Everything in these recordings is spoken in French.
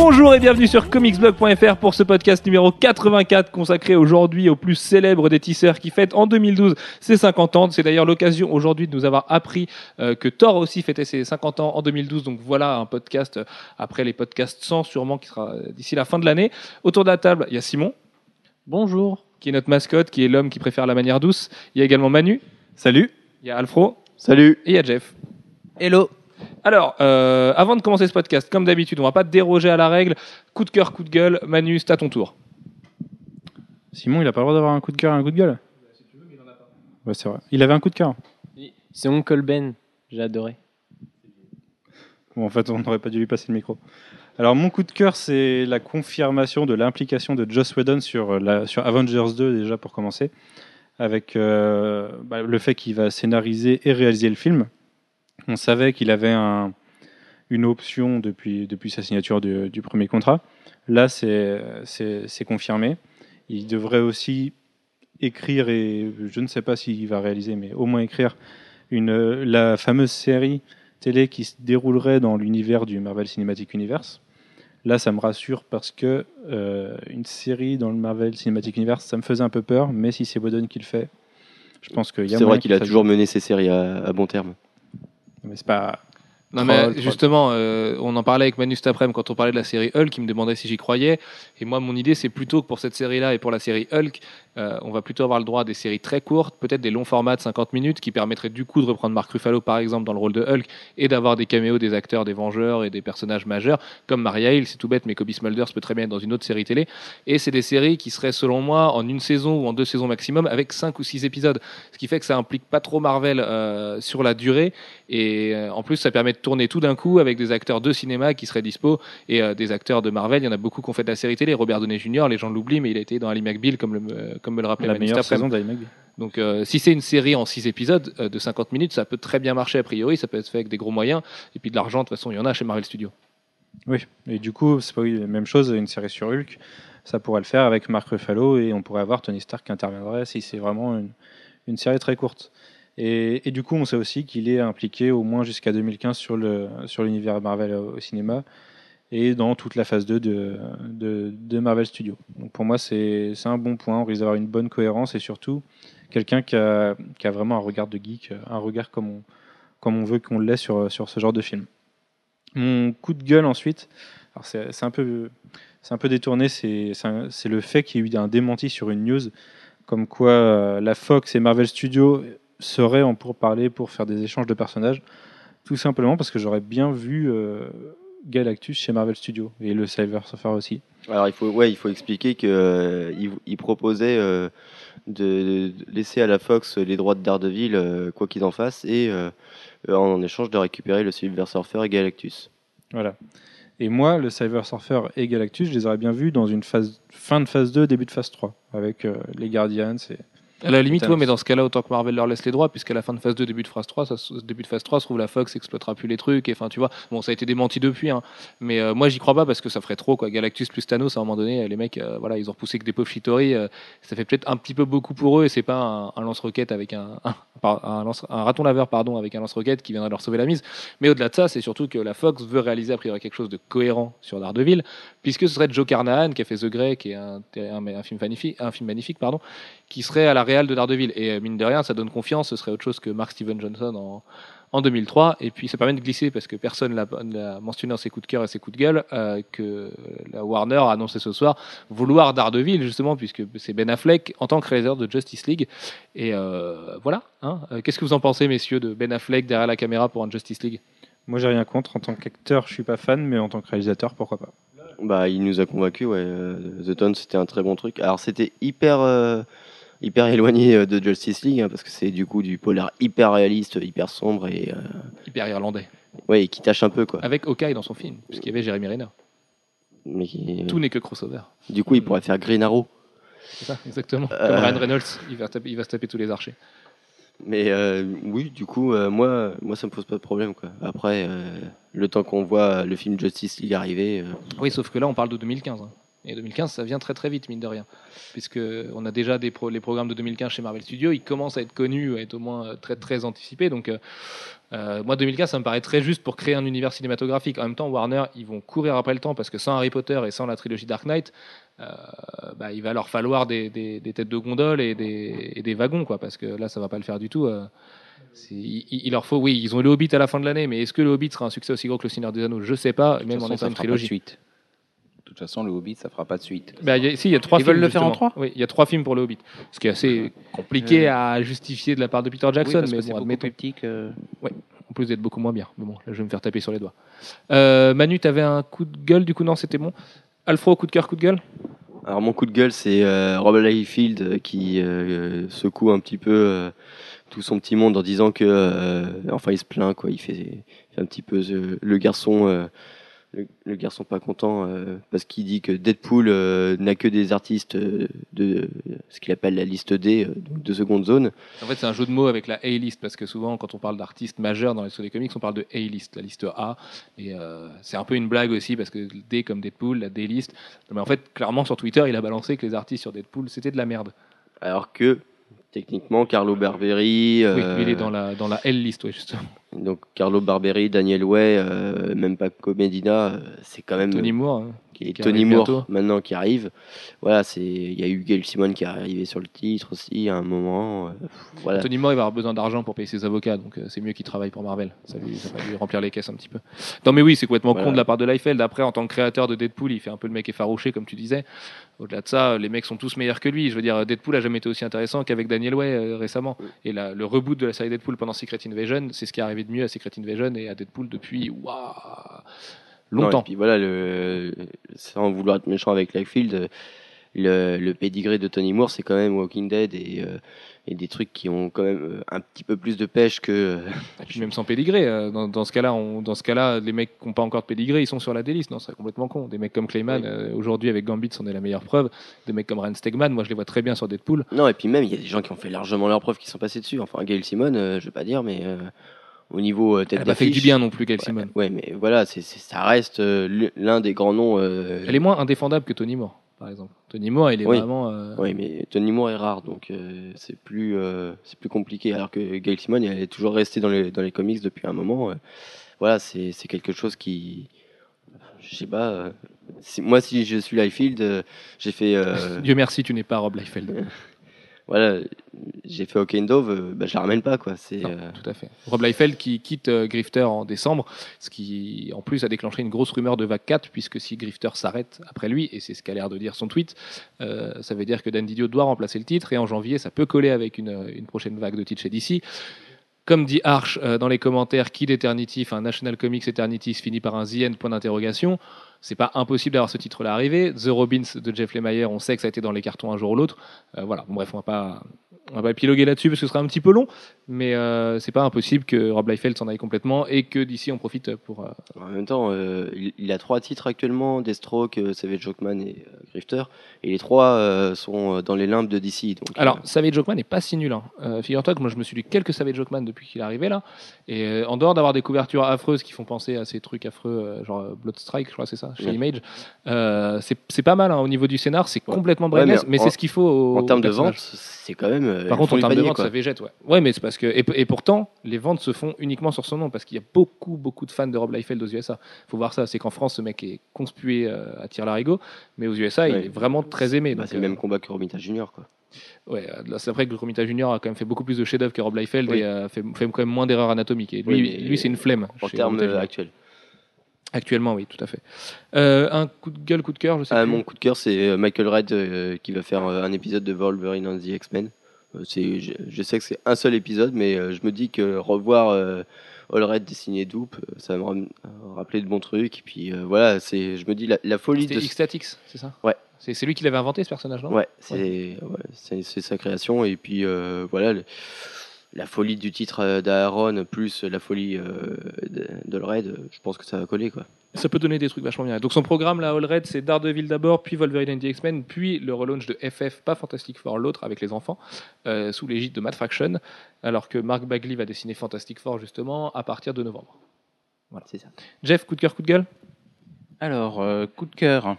Bonjour et bienvenue sur comicsblog.fr pour ce podcast numéro 84 consacré aujourd'hui au plus célèbre des tisseurs qui fête en 2012 ses 50 ans. C'est d'ailleurs l'occasion aujourd'hui de nous avoir appris euh, que Thor aussi fêtait ses 50 ans en 2012. Donc voilà un podcast euh, après les podcasts 100 sûrement qui sera euh, d'ici la fin de l'année. Autour de la table, il y a Simon. Bonjour. Qui est notre mascotte, qui est l'homme qui préfère la manière douce. Il y a également Manu. Salut. Il y a Alfro. Salut. Et il y a Jeff. Hello. Alors, euh, avant de commencer ce podcast, comme d'habitude, on va pas déroger à la règle. Coup de cœur, coup de gueule. Manu, c'est à ton tour. Simon, il a pas le droit d'avoir un coup de cœur et un coup de gueule? Ouais, c'est vrai. Il avait un coup de cœur. C'est Oncle Ben. J'ai adoré. Bon, en fait, on n'aurait pas dû lui passer le micro. Alors, mon coup de cœur, c'est la confirmation de l'implication de Joss Whedon sur, euh, la, sur Avengers 2, déjà pour commencer, avec euh, bah, le fait qu'il va scénariser et réaliser le film. On savait qu'il avait un- une option depuis, depuis sa signature du, du premier contrat. Là, c'est confirmé. Il devrait aussi écrire, et je ne sais pas s'il va réaliser, mais au moins écrire une, la fameuse série télé qui se déroulerait dans l'univers du Marvel Cinematic Universe. Là, ça me rassure parce que euh, une série dans le Marvel Cinematic Universe, ça me faisait un peu peur, mais si c'est Whedon qui le fait, je pense qu'il y a C'est vrai qu'il a toujours mené ses séries à, à bon terme. Mais c'est pas. Non, mais justement, euh, on en parlait avec Manu cet après-midi quand on parlait de la série Hulk, il me demandait si j'y croyais. Et moi, mon idée, c'est plutôt que pour cette série-là et pour la série Hulk, euh, on va plutôt avoir le droit à des séries très courtes, peut-être des longs formats de 50 minutes, qui permettraient du coup de reprendre Mark Ruffalo, par exemple, dans le rôle de Hulk, et d'avoir des caméos des acteurs des Vengeurs et des personnages majeurs, comme Maria Hill, c'est tout bête, mais Kobe Smulders peut très bien être dans une autre série télé. Et c'est des séries qui seraient, selon moi, en une saison ou en deux saisons maximum, avec 5 ou 6 épisodes. Ce qui fait que ça implique pas trop Marvel euh, sur la durée. Et en plus, ça permet de tourner tout d'un coup avec des acteurs de cinéma qui seraient dispo et euh, des acteurs de Marvel. Il y en a beaucoup qui ont fait de la série télé. Robert Downey Jr., les gens l'oublient, mais il a été dans Ali McBeal, comme, le, euh, comme me le rappelait La meilleure saison d'Ali McBeal. Donc, euh, si c'est une série en 6 épisodes euh, de 50 minutes, ça peut très bien marcher a priori. Ça peut être fait avec des gros moyens. Et puis de l'argent, de toute façon, il y en a chez Marvel Studios. Oui, et du coup, c'est pas oui, la même chose, une série sur Hulk, ça pourrait le faire avec Mark Ruffalo et on pourrait avoir Tony Stark qui interviendrait si c'est vraiment une, une série très courte. Et, du coup, on sait aussi qu'il est impliqué au moins jusqu'à 2015 sur l'univers Marvel au, cinéma et dans toute la phase 2 de, Marvel Studios. Donc pour moi, c'est un bon point. On risque d'avoir une bonne cohérence et surtout quelqu'un qui a, vraiment un regard de geek, un regard comme on, veut qu'on l'ait sur, sur ce genre de film. Mon coup de gueule ensuite, alors c'est un peu, détourné, c'est le fait qu'il y ait eu un démenti sur une news comme quoi euh, la Fox et Marvel Studios seraient en pourparlers pour faire des échanges de personnages, tout simplement parce que j'aurais bien vu euh, Galactus chez Marvel Studios et le Silver Surfer aussi. Alors il faut, ouais, il faut expliquer qu'il il, il proposait euh, de, de laisser à la Fox les droits de Daredevil, euh, quoi qu'il en fasse, et euh, en échange de récupérer le Silver Surfer et Galactus. Voilà. Et moi, le Silver Surfer et Galactus, je les aurais bien vus dans une phase, fin de phase 2, début de phase 3, avec euh, les Guardians et, À la limite, ouais, mais dans ce cas-là, autant que Marvel leur laisse les droits, puisqu'à la fin de phase 2, début de phase 3, ça, se- début de phase 3, se trouve la Fox exploitera plus les trucs. Et enfin, tu vois, bon, ça a été démenti depuis, hein, mais euh, moi, j'y crois pas parce que ça ferait trop, quoi. Galactus plus Thanos, à un moment donné, les mecs, euh, voilà, ils ont repoussé que des pauvres Chitori. euh, ça fait peut-être un petit peu beaucoup pour eux, et c'est pas un, un lance-roquette avec un, un, par- un lance- un raton laveur, pardon, avec un lance-roquette qui viendrait leur sauver la mise. Mais au-delà de ça, c'est surtout que la Fox veut réaliser a priori quelque chose de cohérent sur Daredevil, puisque ce serait Joe Carnahan qui a fait The Grey, qui est un film magnifique, un film magnifique, pardon qui serait à la Real de Daredevil. Et euh, mine de rien, ça donne confiance. Ce serait autre chose que Mark Steven Johnson en, en 2003. Et puis ça permet de glisser, parce que personne l'a l'a mentionné dans ses coups de cœur et ses coups de gueule, euh, que la Warner a annoncé ce soir vouloir Daredevil, justement, puisque c'est Ben Affleck en tant que réalisateur de Justice League. Et euh, voilà. hein. Euh, Qu'est-ce que vous en pensez, messieurs, de Ben Affleck derrière la caméra pour un Justice League? Moi, j'ai rien contre. En tant qu'acteur, je suis pas fan, mais en tant que réalisateur, pourquoi pas? Bah, il nous a convaincus, ouais. The Tone, c'était un très bon truc. Alors, c'était hyper, euh, hyper éloigné euh, de Justice League, hein, parce que c'est du coup du polar hyper réaliste, hyper sombre et, euh, Hyper irlandais. ouais, et qui tâche un peu, quoi. Avec Hawkeye dans son film, puisqu'il y avait Jeremy Renner. Mais qui- Tout n'est que crossover. du coup, il pourrait faire Green Arrow. C'est ça, exactement. Comme Euh. Ryan Reynolds, il va, taper, il va se taper tous les archers. Mais euh, oui, du coup, euh, moi, moi, ça me pose pas de problème, quoi. Après, euh, le temps qu'on voit le film Justice League arriver, euh, Oui, sauf que là, on parle de 2015. hein. Et 2015, ça vient très très vite, mine de rien. Puisque on a déjà des pro- les programmes de 2015 chez Marvel Studios, ils commencent à être connus, à être au moins euh, très très anticipés. Donc, euh, euh, moi, 2015, ça me paraît très juste pour créer un univers cinématographique. En même temps, Warner, ils vont courir après le temps parce que sans Harry Potter et sans la trilogie Dark Knight, euh, bah, il va leur falloir des, des- des têtes de gondole et des, et des wagons, quoi. Parce que là, ça va pas le faire du tout. euh. Il, il leur faut, oui, ils ont le Hobbit à la fin de l'année, mais est-ce que le Hobbit sera un succès aussi gros que le Seigneur des Anneaux? Je sais pas, même en étant une fera pas de trilogie. suite. De toute façon, le Hobbit, ça fera pas de suite. Bah, y a, si, y a trois Ils films. veulent le faire en trois Oui, il y a trois films pour le Hobbit. Ce qui est assez compliqué à justifier de la part de Peter Jackson, Oui, parce mais que c'est bon, beaucoup plus petit que... En plus d'être beaucoup moins bien. Mais bon, là, je vais me faire taper sur les doigts. Euh, Manu, t'avais un coup de gueule, du coup, non, c'était bon. Alfro, coup de cœur, coup de gueule? Alors mon coup de gueule, c'est euh, Rob Liefeld euh, qui euh, secoue un petit peu euh, tout son petit monde en disant que, euh, enfin, il se plaint quoi. Il fait, il fait un petit peu euh, le garçon, euh, le, le garçon pas content euh, parce qu'il dit que Deadpool euh, n'a que des artistes euh, de ce qu'il appelle la liste D, donc de seconde zone. En fait, c'est un jeu de mots avec la A-list, parce que souvent, quand on parle d'artistes majeurs dans les des comics, on parle de A-list, la liste A. Et c'est un peu une blague aussi, parce que D comme Deadpool, la D-list. Mais en fait, clairement, sur Twitter, il a balancé que les artistes sur Deadpool, c'était de la merde. Alors que techniquement, Carlo Barberi, Oui, il est dans la, dans la L-list, ouais, justement. Donc Carlo Barberi, Daniel Way, euh, même Paco Medina, euh, c'est quand même Tony Moore. hein. Qui est qui Tony Moore bientôt. maintenant qui arrive. Voilà, c'est il y a eu Gail Simon qui est arrivé sur le titre aussi à un moment. euh, voilà. Tony Moore, il va avoir besoin d'argent pour payer ses avocats, donc euh, c'est mieux qu'il travaille pour Marvel. Ça, lui, ça va lui remplir les caisses un petit peu. Non, mais oui, c'est complètement Voilà. con de la part de Liefeld. Après, en tant que créateur de Deadpool, il fait un peu le mec effarouché, comme tu disais. Au-delà de ça, les mecs sont tous meilleurs que lui. Je veux dire, Deadpool a jamais été aussi intéressant qu'avec Daniel Way euh, récemment. Et la- le reboot de la série Deadpool pendant Secret Invasion, c'est ce qui est arrivé de mieux à Secret Invasion et à Deadpool depuis waouh, Non, longtemps. et puis voilà, le, sans vouloir être méchant avec euh, le, le pédigré de Tony Moore, c'est quand même Walking Dead et, euh, et des trucs qui ont quand même euh, un petit peu plus de pêche que. Et puis même sans pédigré, euh, dans, dans ce cas-là, on- dans ce cas-là, les mecs qui n'ont pas encore de pédigré, ils sont sur la déliste. Non, ce serait complètement con. Des mecs comme Clayman, Oui. euh, aujourd'hui avec Gambit, c'en est la meilleure preuve. Des mecs comme Ryan Stegman, moi je les vois très bien sur Deadpool. Non, et puis même, il y a des gens qui ont fait largement leurs preuves qui sont passés dessus. Enfin, Gail Simon, euh, je vais pas dire, mais au niveau euh, tête Elle a pas fait du bien non plus, Gail Ouais, Simon. Ouais, mais voilà, c'est c'est- ça reste euh, l'un des grands noms. euh, Elle est moins indéfendable que Tony Moore, par exemple. Tony Moore, il est Oui. vraiment. Oui, mais Tony Moore est rare, donc c'est plus, c'est plus compliqué. Alors que Gail Simon, elle est toujours restée dans les, dans les comics depuis un moment. voilà, c'est c'est quelque chose qui. Je sais pas. euh, si- moi, si je suis Liefeld, euh, j'ai fait. euh, Dieu merci, tu n'es pas Rob Liefeld. voilà, j'ai fait Hawk and Dove, euh, bah, je la ramène pas, quoi. C'est. Non, euh, tout à fait. Rob Liefeld qui quitte euh, Grifter en décembre, ce qui en plus a déclenché une grosse rumeur de vague 4, puisque si Grifter s'arrête après lui, et c'est ce qu'a l'air de dire son tweet, euh, ça veut dire que Dan Didio doit remplacer le titre, et en janvier, ça peut coller avec une, une prochaine vague de titres chez DC. Comme dit Arch dans les commentaires, Kid Eternity, enfin National Comics Eternity se finit par un End, point d'interrogation. C'est pas impossible d'avoir ce titre-là arrivé. The Robins de Jeff Lemire, on sait que ça a été dans les cartons un jour ou l'autre. Euh, voilà, Bon, bref, on va pas, on va pas épiloguer là-dessus parce que ce sera un petit peu long, mais euh, c'est pas impossible que Rob Liefeld s'en aille complètement et que d'ici on profite pour. euh, En même temps, il, il a trois titres actuellement Deathstroke, Savage Jockman et Grifter. Et les trois sont dans les limbes de DC. Donc, Alors, Savage Jockman n'est pas si nul. hein. Figure-toi que moi je me suis lu quelques Savage Jockman depuis qu'il est arrivé là, et en dehors d'avoir des couvertures affreuses qui font penser à ces trucs affreux, genre Bloodstrike, je crois, c'est ça, chez. Image, euh, c'est pas mal hein, au niveau du scénar, c'est Ouais. complètement Ouais, brainless, mais c'est ce qu'il faut au en termes de vente, c'est quand même. euh, Par contre, en termes de vente, quoi. ça végète, ouais. Ouais, mais c'est parce que et, et pourtant, les ventes se font uniquement sur son nom parce qu'il y a beaucoup, beaucoup de fans de Rob Liefeld aux USA. Faut voir ça, c'est qu'en France, ce mec est conspué euh, à tir larigot, mais aux USA, il est vraiment très aimé. Bah, c'est le même combat que Romita Junior, quoi. Ouais, c'est vrai que Romita Junior a quand même fait beaucoup plus de chefs-d'œuvre que Rob Liefeld Oui. et fait, fait quand même moins d'erreurs anatomiques. Et lui, Oui, lui c'est une flemme. En termes actuels. Actuellement, oui, tout à fait. Euh, un coup de gueule, coup de cœur, je sais Ah, plus. mon coup de cœur, c'est euh, Michael Red euh, qui va faire un épisode de Wolverine and the X-Men. C'est- je, je sais que c'est un seul épisode, mais je me dis que revoir euh, All Red dessiné Doop, ça va me rappeler de bons trucs. Et puis voilà, c'est, je me dis la, la folie C'était de. X-Statix, c'est ça? Ouais. C'est c'est lui qui l'avait inventé, ce personnage, non? Ouais, c'est, ouais, c'est, c'est sa création. Et puis voilà, le- la folie du titre euh, d'Aaron plus la folie euh, de- d'All Red, euh, je pense que ça va coller, quoi. Ça peut donner des trucs vachement bien. Donc son programme, là, All Red, c'est Daredevil d'abord, puis Wolverine and the X-Men, puis le relaunch de FF, pas Fantastic Four, l'autre, avec les enfants, euh, sous l'égide de Matt Fraction, alors que Mark Bagley va dessiner Fantastic Four, justement, à partir de novembre. C'est ça. Jeff, coup de cœur, coup de gueule? Alors, euh, coup de cœur.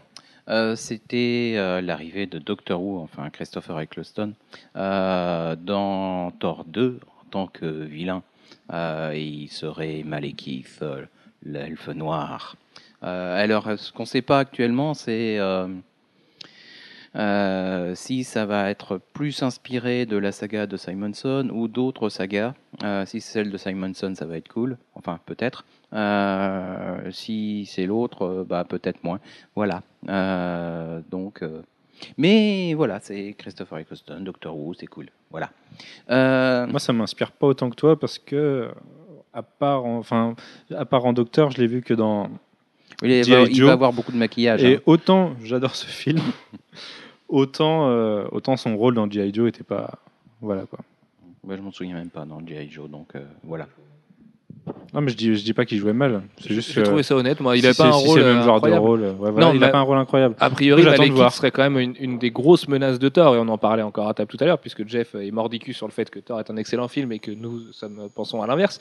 Euh, C'était euh, l'arrivée de Doctor Who, enfin Christopher Eccleston, euh, dans Thor 2 en tant que vilain. Il serait Malekith, l'elfe noir. Alors, ce qu'on ne sait pas actuellement, c'est euh, si ça va être plus inspiré de la saga de Simonson ou d'autres sagas. Euh, si c'est celle de Simonson, ça va être cool. Enfin, peut-être. Euh, si c'est l'autre, bah, peut-être moins. Voilà. Donc, mais voilà, c'est Christopher Eccleston, Doctor Who, c'est cool. Voilà. Moi, ça m'inspire pas autant que toi parce que, à part en, enfin, à part en Docteur, je l'ai vu que dans. il, va avoir beaucoup de maquillage. Et hein. autant j'adore ce film, autant, euh, autant son rôle dans G.I. Joe était pas. Voilà quoi. Moi, je m'en souviens même pas dans G.I. Joe, donc euh, voilà. Non, mais je dis, je dis pas qu'il jouait mal. C'est juste J'ai trouvé ça honnête. Moi, il si avait pas un si rôle c'est le même euh, genre incroyable. de rôle. ouais, voilà, Non, il mais- a pas un rôle incroyable. A priori, voir. serait quand même une, une des grosses menaces de Thor, et on en parlait encore à table tout à l'heure, puisque Jeff est mordicus sur le fait que Thor est un excellent film et que nous sommes, pensons à l'inverse.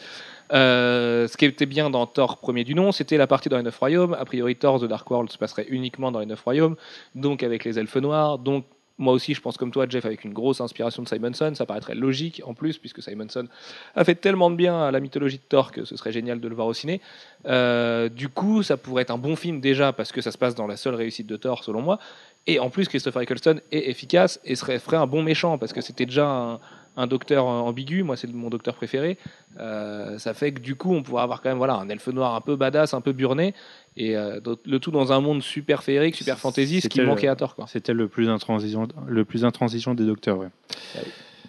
Euh, ce qui était bien dans Thor premier du nom, c'était la partie dans les Neuf Royaumes. A priori, Thor The Dark World se passerait uniquement dans les Neuf Royaumes, donc avec les elfes noirs, donc moi aussi, je pense comme toi, Jeff, avec une grosse inspiration de Simonson, ça paraîtrait logique en plus, puisque Simonson a fait tellement de bien à la mythologie de Thor que ce serait génial de le voir au ciné. Euh, du coup, ça pourrait être un bon film déjà parce que ça se passe dans la seule réussite de Thor, selon moi. Et en plus, Christopher Eccleston est efficace et serait, ferait un bon méchant parce que c'était déjà un, docteur ambigu. Moi, c'est mon docteur préféré. Euh, ça fait que du coup, on pourrait avoir quand même voilà, un elfe noir un peu badass, un peu burné. Et euh, le tout dans un monde super féerique, super fantasy, ce qui manquait à Thor. Quoi. C'était le plus intransigeant, le plus intransigeant des docteurs. Ouais.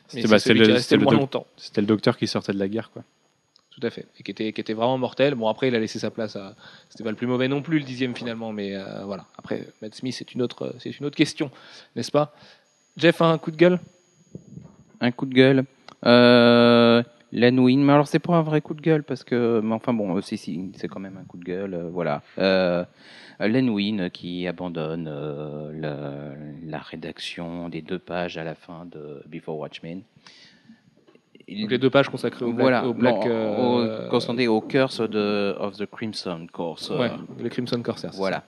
C'était bah, le, restait c'était le le moins doc- longtemps. c'était le docteur qui sortait de la guerre. Quoi. Tout à fait. Et qui était, qui était vraiment mortel. Bon, après, il a laissé sa place à. C'était pas le plus mauvais non plus, le dixième finalement. Mais euh, voilà. Après, Matt Smith, c'est une, autre, c'est une autre question, n'est-ce pas? Jeff, un coup de gueule? Un coup de gueule. Euh, Len Wein, mais alors c'est pas un vrai coup de gueule parce que, mais enfin bon, euh, si, si, c'est quand même un coup de gueule, euh, voilà. Euh, euh, qui abandonne euh, le- la rédaction des deux pages à la fin de Before Watchmen. Il- Donc, les deux pages consacrées au Black. voilà, au Black au, Curse de, of the Crimson Course. Ouais, les Crimson Corsairs. c'est Voilà.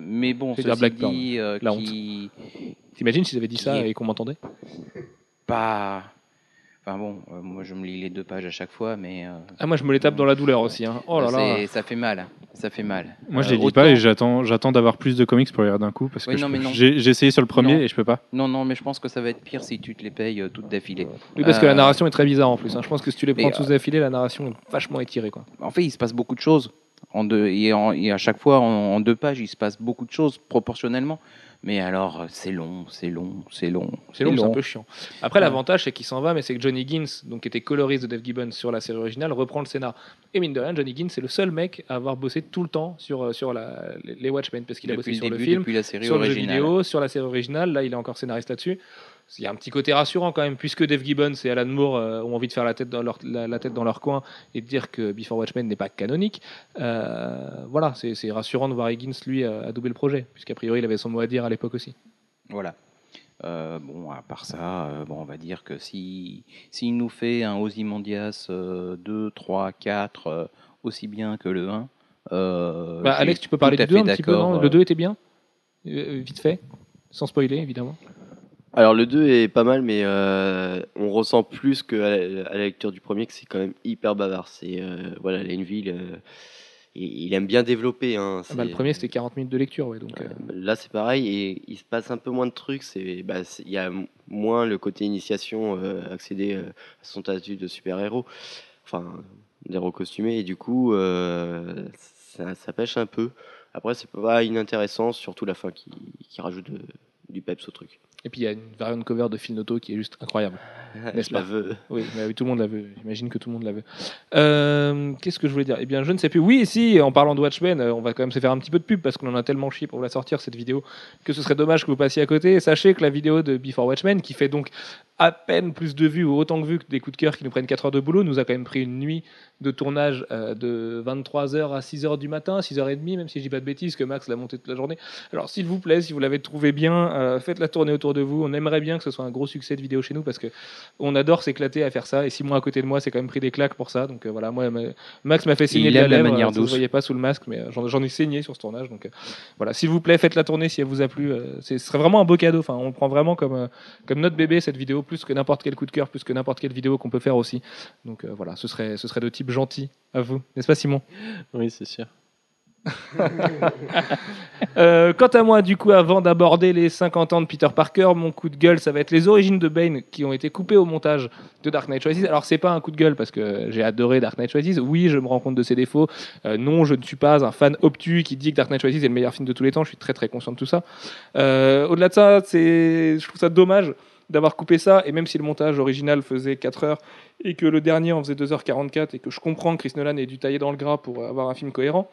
Mais bon, ceci Blackburn, dit, la qui. T'imagines s'ils avaient dit ça Qui et qu'on m'entendait? pas. Enfin bon, euh, moi je me lis les deux pages à chaque fois, mais. euh, Ah, moi, je me les tape dans la douleur aussi. Hein. Oh là là. Ça fait mal. Ça fait mal. Moi, je Euh, les lis autant- pas et j'attends, j'attends d'avoir plus de comics pour les lire d'un coup parce Oui, que non, je- mais non. j'ai, j'ai essayé sur le premier Non. et je peux pas. Non, non, mais je pense que ça va être pire si tu te les payes euh, toutes d'affilée. Oui, parce que la narration est très bizarre en plus. hein. Je pense que si tu les prends euh, tous d'affilée, la narration est vachement étirée. Quoi. En fait, il se passe beaucoup de choses. En deux, et, en- et à chaque fois, en, en deux pages, il se passe beaucoup de choses proportionnellement. Mais alors, euh, c'est long, c'est long, c'est long. C'est long, c'est un peu chiant. Après, l'avantage, c'est qu'il s'en va, mais c'est que Johnny Gins, donc, qui était coloriste de Dave Gibbons sur la série originale, reprend le scénar. Et mine de rien, Johnny Gins, c'est le seul mec à avoir bossé tout le temps sur, euh, sur la, les- Watchmen, parce qu'il a bossé sur le le début, film, la série sur le jeu originale. vidéo, sur la série originale. Là, il est encore scénariste là-dessus. Il y a un petit côté rassurant quand même, puisque Dave Gibbons et Alan Moore euh, ont envie de faire la tête, dans leur, la, la tête dans leur coin et de dire que Before Watchmen n'est pas canonique. Euh, voilà, c'est rassurant de voir Higgins, lui, à, à doubler le projet, puisqu'a priori, il avait son mot à dire à l'époque aussi. Voilà. Euh, bon, à part ça, euh, bon, on va dire que si s'il nous fait un Ozymandias euh, 2, 3, 4, euh, aussi bien que le 1. euh, Bah, Alex, tu peux parler du à 2 un petit peu, non? euh, Le 2 était bien Euh, Vite fait, sans spoiler, évidemment. Alors le 2 est pas mal, mais euh, on ressent plus qu'à la, lecture du premier que c'est quand même hyper bavard. C'est euh, voilà, Laneville, euh, il, il aime bien développer. Hein, Ah bah, le premier, c'était 40 minutes de lecture, ouais, donc... Là, c'est pareil, et il se passe un peu moins de trucs. C'est, bah, il y a moins le côté initiation, accéder à son statut de super-héros, enfin, d'héros costumé, et du coup, ça, ça pêche un peu. Après, c'est pas inintéressant, surtout la fin qui, qui rajoute de- du peps au truc. Et puis il y a une variante cover de Phil Noto qui est juste incroyable. N'est-ce pas veux. Oui, mais oui, tout le monde la veut. J'imagine que tout le monde la veut. Euh, Qu'est-ce que je voulais dire? Eh bien, je ne sais plus. Oui, si, en parlant de Watchmen, euh, on va quand même se faire un petit peu de pub parce qu'on en a tellement chié pour la sortir, cette vidéo, que ce serait dommage que vous passiez à côté. Sachez que la vidéo de Before Watchmen, qui fait donc à peine plus de vues ou autant que vues que des coups de cœur qui nous prennent 4 heures de boulot, nous a quand même pris une nuit de tournage euh, de 23h à 6h du matin, 6h30, même si je dis pas de bêtises, que Max l'a monté toute la journée. Alors s'il vous plaît, si vous l'avez trouvé bien, euh, faites la tournée autour de vous. On aimerait bien que ce soit un gros succès de vidéo chez nous parce que on adore s'éclater à faire ça. Et Simon à côté de moi, c'est quand même pris des claques pour ça. Donc euh, voilà, moi, ma- Max m'a fait signer Il de la aime la lèvre, manière douce. voyait pas sous le masque, mais j'en ai saigné sur ce tournage. Donc voilà, s'il vous plaît, faites la tournée si elle vous a plu. ce serait vraiment un beau cadeau. Enfin, on prend vraiment comme, comme notre bébé cette vidéo, plus que n'importe quel coup de cœur, plus que n'importe quelle vidéo qu'on peut faire aussi. Donc euh, voilà, ce serait, ce serait de type gentil à vous, n'est-ce pas Simon? Oui, c'est sûr. Euh, quant à moi, du coup, avant d'aborder les 50 ans de Peter Parker, mon coup de gueule, ça va être les origines de Bane qui ont été coupées au montage de Dark Knight Rises. Alors, c'est pas un coup de gueule parce que j'ai adoré Dark Knight Rises. Oui, je me rends compte de ses défauts. Euh, non, je ne suis pas un fan obtus qui dit que Dark Knight Rises est le meilleur film de tous les temps. Je suis très très conscient de tout ça. Euh, Au-delà de ça, c'est, je trouve ça dommage d'avoir coupé ça. Et même si le montage original faisait 4 heures et que le dernier en faisait 2h44 et que je comprends que Chris Nolan ait dû tailler dans le gras pour avoir un film cohérent.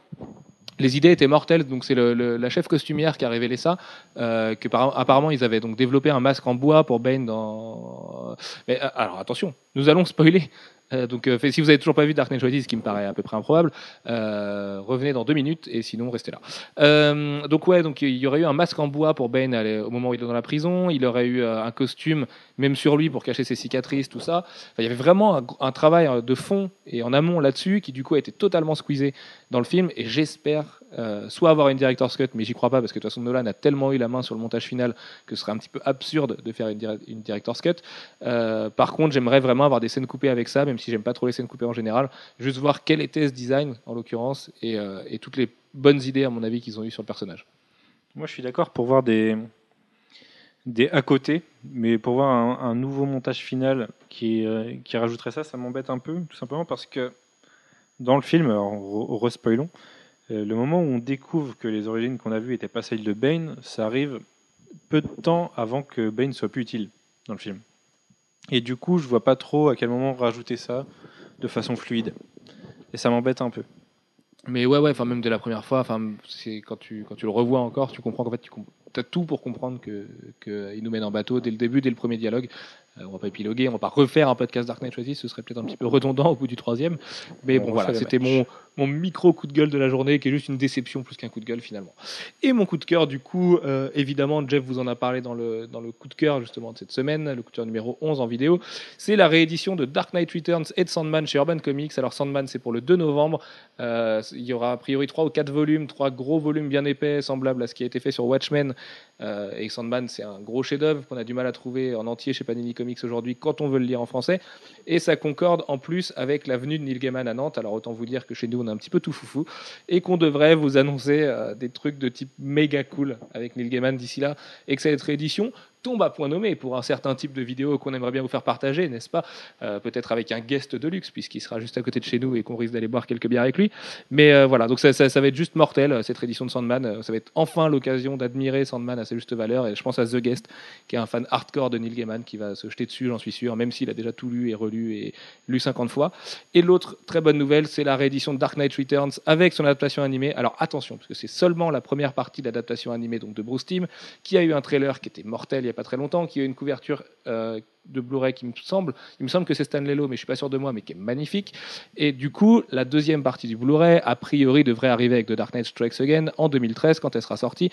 Les idées étaient mortelles, donc c'est la chef costumière qui a révélé ça. euh, que par- apparemment ils avaient donc développé un masque en bois pour Bane dans. Mais euh, alors attention, nous allons spoiler. Euh, donc euh, si vous avez toujours pas vu Dark Knight Rises, ce qui me paraît à peu près improbable, euh, revenez dans deux minutes et sinon restez là. Donc ouais, donc il y aurait eu un masque en bois pour Bane au moment où il est dans la prison. Il aurait eu un costume même sur lui pour cacher ses cicatrices, tout ça. Il y avait vraiment un, un travail de fond et en amont là-dessus qui du coup a été totalement squeezé dans le film et j'espère euh, soit avoir une director's cut, mais j'y crois pas parce que de toute façon Nolan a tellement eu la main sur le montage final que ce serait un petit peu absurde de faire une, une director's cut. Euh, par contre, j'aimerais vraiment avoir des scènes coupées avec ça, même si j'aime pas trop les scènes coupées en général. Juste voir quel était ce design en l'occurrence et, euh, et toutes les bonnes idées à mon avis qu'ils ont eues sur le personnage. Moi, je suis d'accord pour voir des, des à côté, mais pour voir un, un nouveau montage final qui, qui rajouterait ça, ça m'embête un peu, tout simplement parce que dans le film, alors, re- respoilons, euh, le moment où on découvre que les origines qu'on a vues n'étaient pas celles de Bane, ça arrive peu de temps avant que Bane soit plus utile dans le film. Et du coup, je vois pas trop à quel moment rajouter ça de façon fluide. Et ça m'embête un peu. Mais ouais, ouais, enfin même dès la première fois, enfin c'est quand tu quand tu le revois encore, tu comprends qu'en fait tu as tout pour comprendre que que il nous mène en bateau dès le début, dès le premier dialogue. Euh, on va pas épiloguer, on va pas refaire un podcast Dark Knight Rises, ce serait peut-être un petit peu redondant au bout du troisième. Mais On bon voilà, c'était mon mon micro coup de gueule de la journée, qui est juste une déception plus qu'un coup de gueule finalement. Et mon coup de cœur, du coup, euh, évidemment, Jeff vous en a parlé dans le dans le coup de cœur justement de cette semaine, le coup de cœur numéro 11 en vidéo. C'est la réédition de Dark Knight Returns et de Sandman chez Urban Comics. Alors Sandman, c'est pour le 2 novembre. Euh, il y aura a priori trois ou quatre volumes, trois gros volumes bien épais, semblables à ce qui a été fait sur Watchmen. Euh, et Sandman, c'est un gros chef-d'œuvre qu'on a du mal à trouver en entier chez Panini Comics aujourd'hui quand on veut le lire en français. Et ça concorde en plus avec la venue de Neil Gaiman à Nantes. Alors autant vous dire que chez nous, on a un petit peu tout foufou et qu'on devrait vous annoncer euh, des trucs de type méga cool avec Neil Gaiman d'ici là et que cette réédition tombe à point nommé pour un certain type de vidéo qu'on aimerait bien vous faire partager, n'est-ce pas? Euh, Peut-être avec un guest de luxe, puisqu'il sera juste à côté de chez nous et qu'on risque d'aller boire quelques bières avec lui. Mais euh, voilà, donc ça, va être juste mortel, euh, cette réédition de Sandman. Ça va être enfin l'occasion d'admirer Sandman à sa juste valeur. Et je pense à The Guest, qui est un fan hardcore de Neil Gaiman, qui va se jeter dessus, j'en suis sûr, même s'il a déjà tout lu et relu et lu 50 fois. Et l'autre très bonne nouvelle, c'est la réédition de Dark Knight Returns avec son adaptation animée. Alors attention, parce que c'est seulement la première partie de l'adaptation animée donc de Bruce Timm, qui a eu un trailer qui était mortel il n'y a pas très longtemps, qui a une couverture euh, de Blu-ray qui me semble, il me semble que c'est Stanley Lowe, mais je suis pas sûr de moi, mais qui est magnifique. Et du coup, la deuxième partie du Blu-ray, a priori, devrait arriver avec The Dark Knight Strikes Again en 2013, quand elle sera sortie.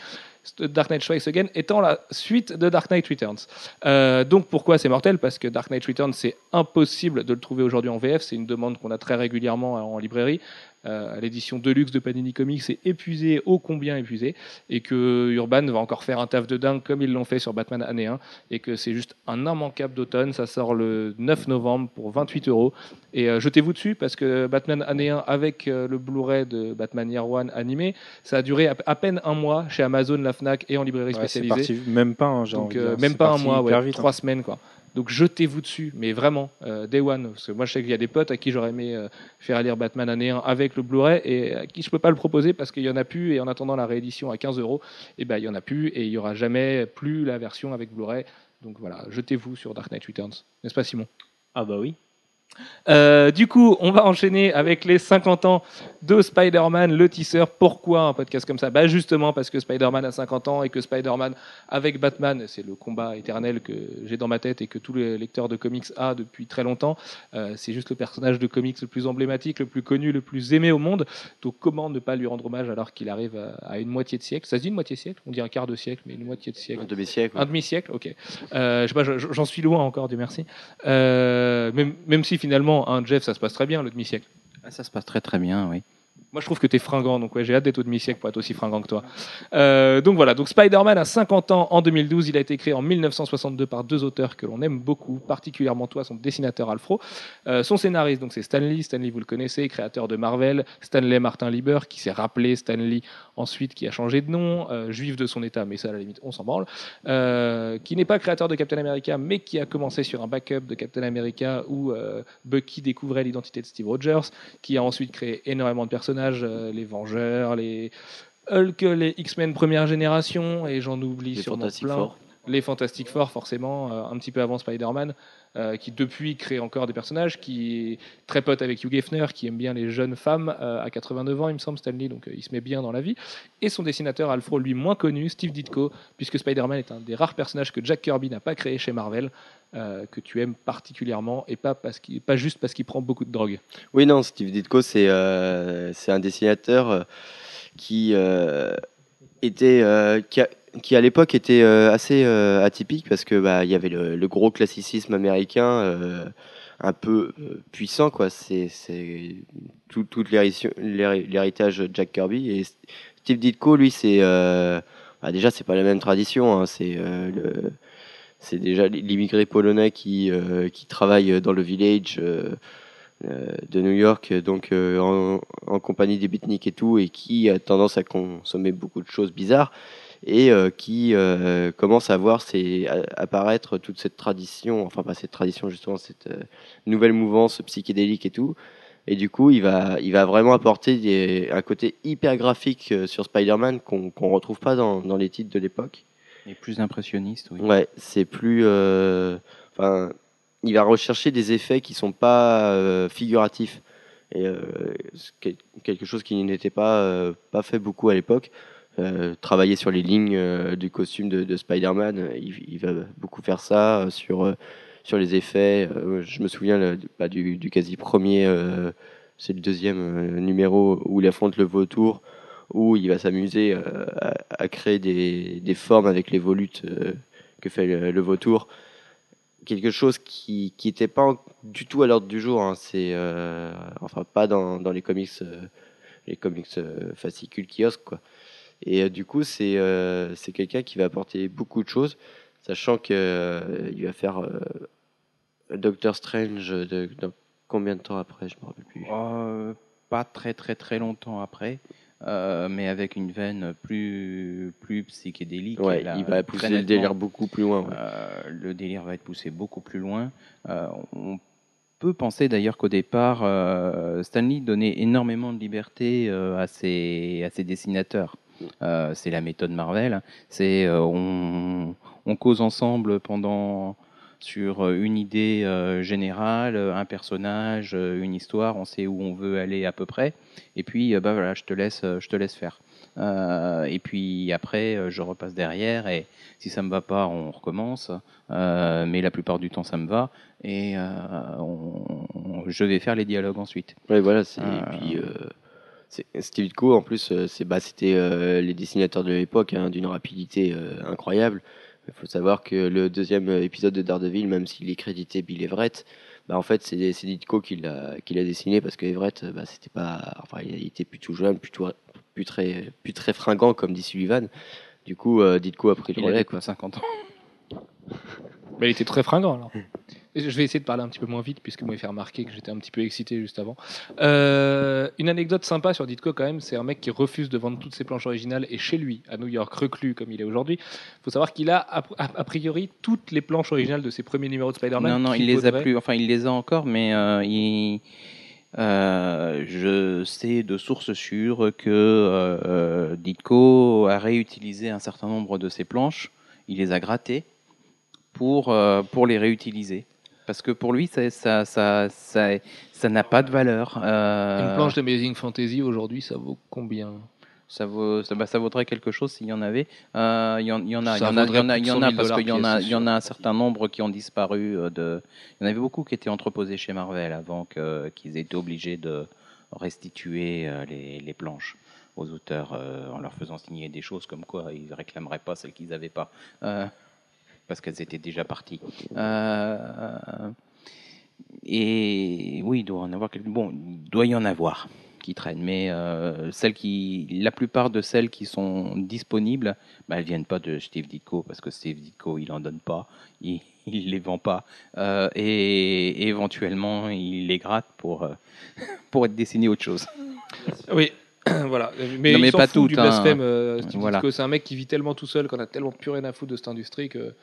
The Dark Knight Strikes Again étant la suite de Dark Knight Returns. Euh, donc pourquoi c'est mortel? Parce que Dark Knight Returns, c'est impossible de le trouver aujourd'hui en VF. C'est une demande qu'on a très régulièrement en librairie. Euh, L'édition Deluxe de Panini Comics est épuisée, ô combien épuisée, et que Urban va encore faire un taf de dingue comme ils l'ont fait sur Batman année 1, et que c'est juste un immanquable d'automne. Ça sort le 9 novembre pour 28 euros. Et euh, jetez-vous dessus parce que Batman année 1 avec euh, le Blu-ray de Batman Year One animé, ça a duré à, à peine un mois chez Amazon, la Fnac et en librairie Ouais, spécialisée. parti, même pas, hein, j'ai Donc euh, même pas un mois, ouais, vite, hein. trois semaines quoi. Donc jetez-vous dessus, mais vraiment, euh, Day One. Parce que moi je sais qu'il y a des potes à qui j'aurais aimé euh, faire lire Batman année 1 avec le Blu-ray et à qui je peux pas le proposer parce qu'il y en a plus et en attendant la réédition à 15 euros, et ben il y en a plus et il y aura jamais plus la version avec Blu-ray. Donc voilà, jetez-vous sur Dark Knight Returns, n'est-ce pas Simon? Ah bah oui. Euh, du coup, on va enchaîner avec les 50 ans de Spider-Man, le teaser. Pourquoi un podcast comme ça? Bah Justement parce que Spider-Man a 50 ans et que Spider-Man avec Batman, c'est le combat éternel que j'ai dans ma tête et que tous les lecteurs de comics a depuis très longtemps. Euh, c'est juste le personnage de comics le plus emblématique, le plus connu, le plus aimé au monde. Donc comment ne pas lui rendre hommage alors qu'il arrive à, une moitié de siècle? Ça se dit une moitié de siècle? On dit un quart de siècle, mais une moitié de siècle. Un demi-siècle. Un demi-siècle, ok. Euh, j'en suis loin encore, Dieu merci. Même, même si finalement, un Jeff, ça se passe très bien, le demi-siècle. Ah, Ça se passe très très bien, oui. Moi, je trouve que tu es fringant, donc ouais, j'ai hâte d'être au demi-siècle pour être aussi fringant que toi. Euh, donc voilà, donc Spider-Man a 50 ans en 2012. Il a été créé en 1962 par deux auteurs que l'on aime beaucoup, particulièrement toi, son dessinateur Alfro. Euh, son scénariste, donc c'est Stan Lee. Stan Lee, vous le connaissez, créateur de Marvel. Stanley Martin Lieber, qui s'est rappelé Stan Lee ensuite, qui a changé de nom, euh, juif de son état, mais ça, à la limite, on s'en branle. Euh, qui n'est pas créateur de Captain America, mais qui a commencé sur un backup de Captain America où euh, Bucky découvrait l'identité de Steve Rogers qui a ensuite créé énormément de personnages, euh, les Vengeurs, les Hulk, les X-Men première génération, et j'en oublie Les sûrement plein. Four. Les Fantastic Four, forcément, euh, un petit peu avant Spider-Man, euh, qui depuis crée encore des personnages, qui est très pote avec Hugh Hefner, qui aime bien les jeunes femmes euh, à 89 ans, il me semble, Stanley, donc il se met bien dans la vie. Et son dessinateur Alfro, lui moins connu, Steve Ditko, puisque Spider-Man est un des rares personnages que Jack Kirby n'a pas créé chez Marvel, que tu aimes particulièrement, et pas, parce pas juste parce qu'il prend beaucoup de drogue. Oui, non, Steve Ditko, c'est un dessinateur qui était qui, a- qui, à l'époque était euh, assez euh, atypique parce que bah y avait le, gros classicisme américain euh, un peu puissant quoi. C'est c'est tout, tout l'héri- l'héri- l'héritage de Jack Kirby et Steve Ditko lui c'est euh, bah, déjà c'est pas la même tradition. hein, c'est c'est déjà l'immigré polonais qui, qui travaille dans le village de New York, donc en, en compagnie des beatniks et tout, et qui a tendance à consommer beaucoup de choses bizarres, et euh, qui euh, commence à voir ses, à- apparaître toute cette tradition, enfin pas cette tradition justement, cette euh, nouvelle mouvance psychédélique et tout. Et du coup, il va, il va vraiment apporter des- un côté hyper graphique sur Spider-Man qu'on qu'on retrouve pas dans, dans les titres de l'époque. Et plus impressionniste, oui. Ouais, c'est plus. euh, Enfin, il va rechercher des effets qui sont pas euh, figuratifs. Et euh, quelque chose qui n'était pas, pas fait beaucoup à l'époque. Euh, travailler sur les lignes euh, du costume de, de Spider-Man, euh, il, va beaucoup faire ça sur, sur les effets. Je me souviens bah, du, quasi premier, c'est le deuxième numéro où il affronte le vautour, où il va s'amuser à, créer des, des formes avec les volutes que fait le, vautour. Quelque chose qui n'était pas du tout à l'ordre du jour. hein. C'est enfin pas dans, les comics, les comics fascicules kiosques quoi. Et euh, du coup c'est euh, c'est quelqu'un qui va apporter beaucoup de choses, sachant que euh, il va faire Doctor Strange de, dans combien de temps après Je me rappelle plus. Euh, pas très très très longtemps après, euh, mais avec une veine plus, plus psychédélique. Ouais, là, il va pousser le délire beaucoup plus loin. ouais. Euh, le délire va être poussé beaucoup plus loin. On peut penser d'ailleurs qu'au départ, Stanley donnait énormément de liberté à, ses, à ses dessinateurs. Euh, c'est la méthode Marvel. C'est euh, on, on cause ensemble pendant sur euh, une idée euh, générale, un personnage, une histoire. On sait où on veut aller à peu près. Et puis, bah voilà, je te laisse, je te laisse faire. Et puis après, je repasse derrière et si ça me va pas, on recommence. Mais la plupart du temps, ça me va. Et on- on- je vais faire les dialogues ensuite. Ouais, voilà. Et puis, Steve Ditko, en plus, euh, c'est bah, c'était euh, les dessinateurs de l'époque, hein, d'une rapidité euh, incroyable. Il faut savoir que le deuxième épisode de Daredevil, même s'il est crédité Bill Everett, bah, en fait, c'est c'est Ditko qui l'a qui l'a dessiné parce que Everett, bah, c'était pas, enfin, il était plutôt jeune, plutôt plus très, plus très fringant, comme dit Sullivan. Du coup, euh, Ditko a pris le Il relais. avait Quoi. quoi, 50 ans. Mais il était très fringant alors. Je vais essayer de parler un petit peu moins vite puisque moi il fait remarquer que j'étais un petit peu excité juste avant. Euh, une anecdote sympa sur Ditko quand même, c'est un mec qui refuse de vendre toutes ses planches originales et chez lui à New York reclus comme il est aujourd'hui. Il faut savoir qu'il a a, priori toutes les planches originales de ses premiers numéros de Spider-Man. Non, non, il les a plus. Enfin, il les a encore, mais euh, il- euh, je sais de sources sûres que euh, Ditko a réutilisé un certain nombre de ses planches. Il les a grattées pour, euh, pour les réutiliser. Parce que pour lui, ça, ça, ça, ça, ça n'a pas de valeur. Euh, Une planche d'Amazing Fantasy aujourd'hui, ça vaut combien? Ça, vaut, ça, bah, ça vaudrait quelque chose s'il y en avait. Euh, Il y, en- il y en a, il y Ça en a, il y vaudrait en a, plus il de y en 100 a 000 parce qu'il y en a, dollars il y en a un certain nombre qui ont disparu. euh, De... Il y en avait beaucoup qui étaient entreposés chez Marvel avant qu'ils aient été obligés de restituer les, les planches aux auteurs euh, en leur faisant signer des choses comme quoi ils réclameraient pas celles qu'ils n'avaient pas. Euh, parce qu'elles étaient déjà parties. Euh, et oui, il doit en avoir quelques. Bon, il doit y en avoir qui traînent, mais euh, celles qui, la plupart de celles qui sont disponibles, bah, elles viennent pas de Steve Ditko parce que Steve Ditko il en donne pas, il, il les vend pas, euh, et, éventuellement il les gratte pour euh, pour être dessiné autre chose. Oui, voilà. Mais, Non, il mais pas fout toutes, du hein. blasphème. euh, Voilà. C'est un mec qui vit tellement tout seul qu'on a tellement plus rien à foutre de cette industrie que.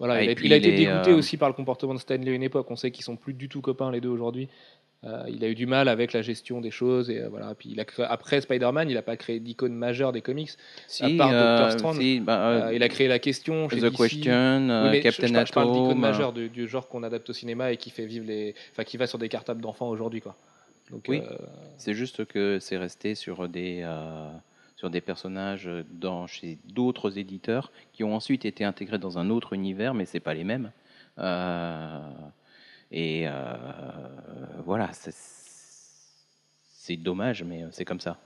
Voilà, Ah, il, a, il été dégoûté euh, aussi par le comportement de Stanley à une époque. On sait qu'ils sont plus du tout copains les deux aujourd'hui. Euh, il a eu du mal avec la gestion des choses et euh, voilà. Puis il a créé- après Spider-Man, il n'a pas créé d'icône majeure des comics. Si, part euh, Dr. Strange, si, bah, il a créé la question. Chez The DC. Question, Oui, mais je- Captain je, parle- je parle d'icône majeure du, du genre qu'on adapte au cinéma et qui fait vivre les, enfin qui va sur des cartables d'enfants aujourd'hui quoi. Donc, Oui. euh, C'est juste que c'est resté sur des, euh, sur des personnages dans, chez d'autres éditeurs qui ont ensuite été intégrés dans un autre univers, mais c'est pas les mêmes. Euh, et euh, voilà, c'est- c'est dommage, mais c'est comme ça.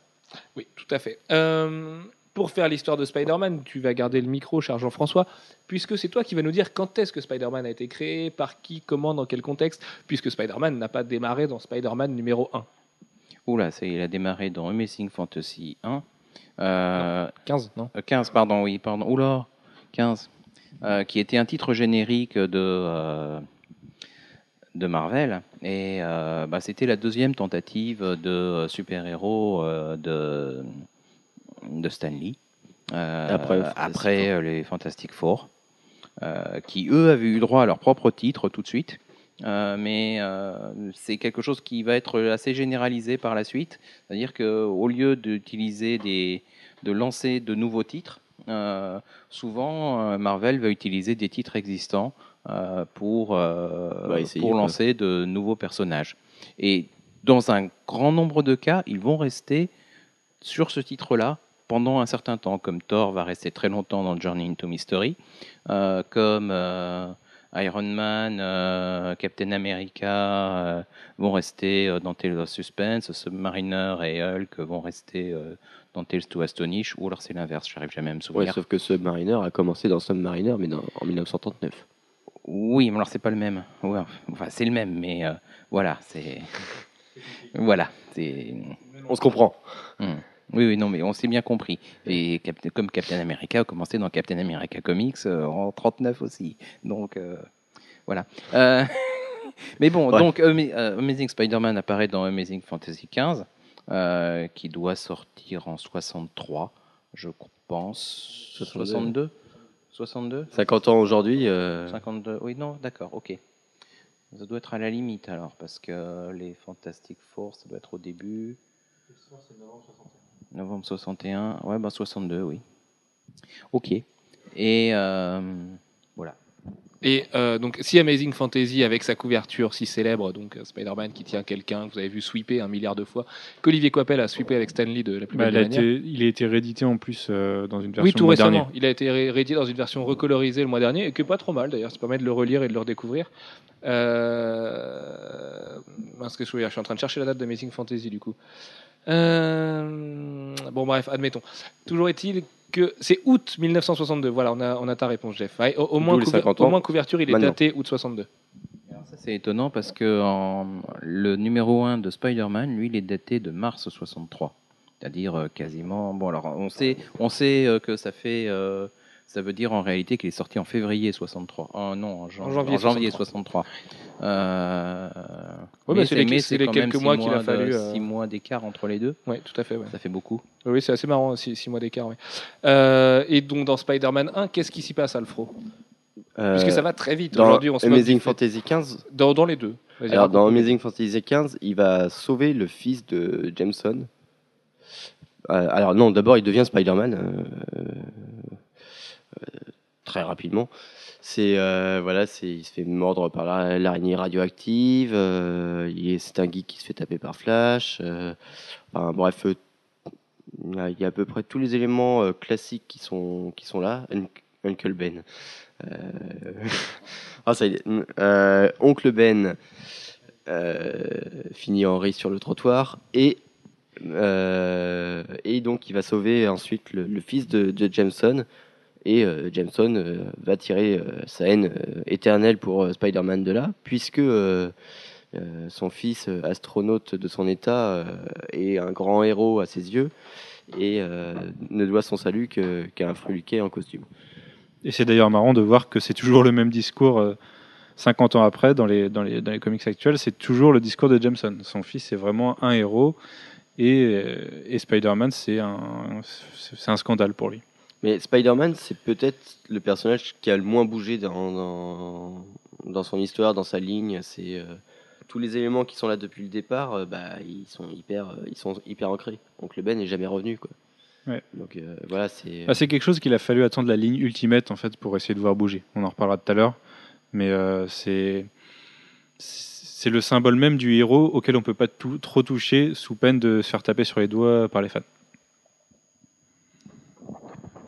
Oui, tout à fait. Euh, pour faire l'histoire de Spider-Man, tu vas garder le micro, cher Jean-François, puisque c'est toi qui vas nous dire quand est-ce que Spider-Man a été créé, par qui, comment, dans quel contexte, puisque Spider-Man n'a pas démarré dans Spider-Man numéro 1. Oula, ça, il a démarré dans Amazing Fantasy 1. Euh, 15, non Euh, 15, pardon, oui, pardon. Oula, 15. Euh, qui était un titre générique de, euh, de Marvel. Et euh, bah, c'était la deuxième tentative de euh, super-héros euh, de, de Stan Lee. Euh, Après, après, euh, les Fantastic Four. euh, qui, eux, avaient eu droit à leur propre titre tout de suite. Euh, mais euh, c'est quelque chose qui va être assez généralisé par la suite. C'est-à-dire qu'au lieu d'utiliser des, de lancer de nouveaux titres, euh, souvent Marvel va utiliser des titres existants pour, Bah, essayer, pour quoi. lancer de nouveaux personnages. Et dans un grand nombre de cas, ils vont rester sur ce titre-là pendant un certain temps, comme Thor va rester très longtemps dans Journey into Mystery, euh, comme euh, Iron Man, euh, Captain America vont rester dans Tales of Suspense, Submariner et Hulk vont rester dans Tales to Astonish, ou alors c'est l'inverse, j'arrive jamais à me Ouais, souvenir. sauf que Submariner a commencé dans Submariner, mais dans- en 1939. Oui, mais alors c'est pas le même. Ouais, enfin, c'est le même, mais voilà, c'est. Voilà, c'est. On se comprend. Hmm. Oui, oui, non, mais on s'est bien compris. Et comme Captain America a commencé dans Captain America Comics euh, en 39 aussi. Donc, euh, voilà. Euh, mais bon, Ouais. donc euh, Amazing Spider-Man apparaît dans Amazing Fantasy 15, euh, qui doit sortir en 63, je pense. 62. 62 62 50 ans aujourd'hui. euh, 52, oui, non, d'accord, ok. Ça doit être à la limite alors, parce que les Fantastic Four, ça doit être au début. Novembre 61, ouais, bah 62, oui. Ok. Et euh, voilà. Et euh, donc, si Amazing Fantasy, avec sa couverture si célèbre, donc euh, Spider-Man qui tient quelqu'un, que vous avez vu sweeper un milliard de fois, qu'Olivier Coipel a sweepé avec Stan Lee de la plus Bah, belle il, a des manières. été, il a été réédité en plus euh, dans une version Oui, tout le mois récemment. dernier. Il a été ré- réédité dans une version recolorisée le mois dernier, et qui est pas trop mal d'ailleurs. Ça permet de le relire et de le redécouvrir. Euh... que je veux dire? Je suis en train de chercher la date d'Amazing Fantasy du coup. Euh, Bon, bref, admettons. Toujours est-il que c'est août 1962. Voilà, on a, on a ta réponse, Jeff. Ouais, au, au moins, les couver- 50 au ans. moins couverture, il est Maintenant. daté août 62. Alors ça, c'est étonnant parce que en- le numéro 1 de Spider-Man, lui, il est daté de mars 63. C'est-à-dire euh, quasiment. Bon, alors, on sait, on sait euh, que ça fait. euh, ça veut dire en réalité qu'il est sorti en février 63. Oh, non, en, jan- En janvier en janvier 63. Euh, Ouais, bah, c'est les- mais quelques six mois qu'il a fallu, euh, Six mois d'écart entre les deux. Oui, tout à fait. ouais. Ça fait beaucoup. Oui, c'est assez marrant, six, six mois d'écart. ouais. Euh, et donc, dans Spider-Man 1, qu'est-ce qui s'y passe, Alfro? Euh, Puisque ça va très vite. Aujourd'hui, on se Amazing Fantasy 15, Dans, dans les deux. Alors, dans. Amazing Fantasy 15, il va sauver le fils de Jameson. Euh, alors, non, d'abord, il devient Spider-Man. euh, euh, très rapidement. C'est euh, voilà, c'est il se fait mordre par la- l'araignée radioactive. euh, c'est un geek qui se fait taper par Flash. euh, bref, il y a- à peu près tous les éléments classiques qui sont qui sont là. Un- Uncle Ben. Ah, ça est. Oncle Ben finit en riz sur le trottoir et et donc il va sauver ensuite le, fils de Jameson et euh, Jameson euh, va tirer euh, sa haine éternelle pour Spider-Man de là puisque son fils astronaute de son état est un grand héros à ses yeux et ne doit son salut qu'à un fruliquet en costume. Et c'est d'ailleurs marrant de voir que c'est toujours le même discours euh, 50 ans après dans les, dans les, dans les comics actuels. C'est toujours le discours de Jameson. Son fils est vraiment un héros et, Spider-Man, c'est un, un scandale pour lui. Mais Spider-Man, c'est peut-être le personnage qui a le moins bougé dans, dans, dans son histoire, dans sa ligne. C'est euh, tous les éléments qui sont là depuis le départ, euh, bah, ils sont hyper, euh, ils sont hyper ancrés. Donc le Ben n'est jamais revenu, quoi. Ouais. Donc voilà, c'est. Ah, c'est quelque chose qu'il a fallu attendre la ligne Ultimate en fait pour essayer de voir bouger. On en reparlera tout à l'heure, mais c'est c'est le symbole même du héros auquel on peut pas tout, trop toucher sous peine de se faire taper sur les doigts par les fans.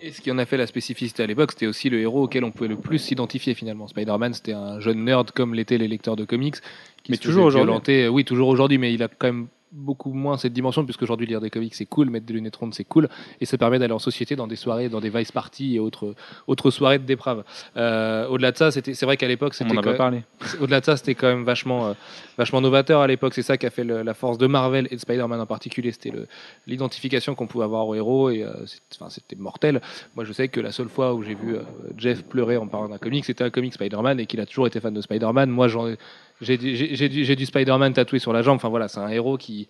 Et ce qui en a fait la spécificité à l'époque, c'était aussi le héros auquel on pouvait le plus s'identifier finalement. Spider-Man, c'était un jeune nerd comme l'étaient les lecteurs de comics. Qui Mais se toujours aujourd'hui. Oui, toujours aujourd'hui, mais il a quand même beaucoup moins cette dimension, puisque aujourd'hui lire des comics c'est cool, mettre des lunettes rondes c'est cool, et ça permet d'aller en société dans des soirées, dans des vice parties et autres, autres soirées de déprave. Euh, au-delà de ça, c'était, c'est vrai qu'à l'époque, On c'était a quand parlé. même- au-delà de ça, c'était quand même vachement, euh, vachement novateur à l'époque. C'est ça qui a fait le- la force de Marvel et de Spider-Man en particulier. C'était le- l'identification qu'on pouvait avoir au héros et euh, c'est- c'était mortel. Moi, je sais que la seule fois où j'ai vu euh, Jeff pleurer en parlant d'un comic, c'était un comic Spider-Man et qu'il a toujours été fan de Spider-Man. Moi, j'en ai- j'ai du- du Spider-Man tatoué sur la jambe. Enfin voilà, c'est un héros qui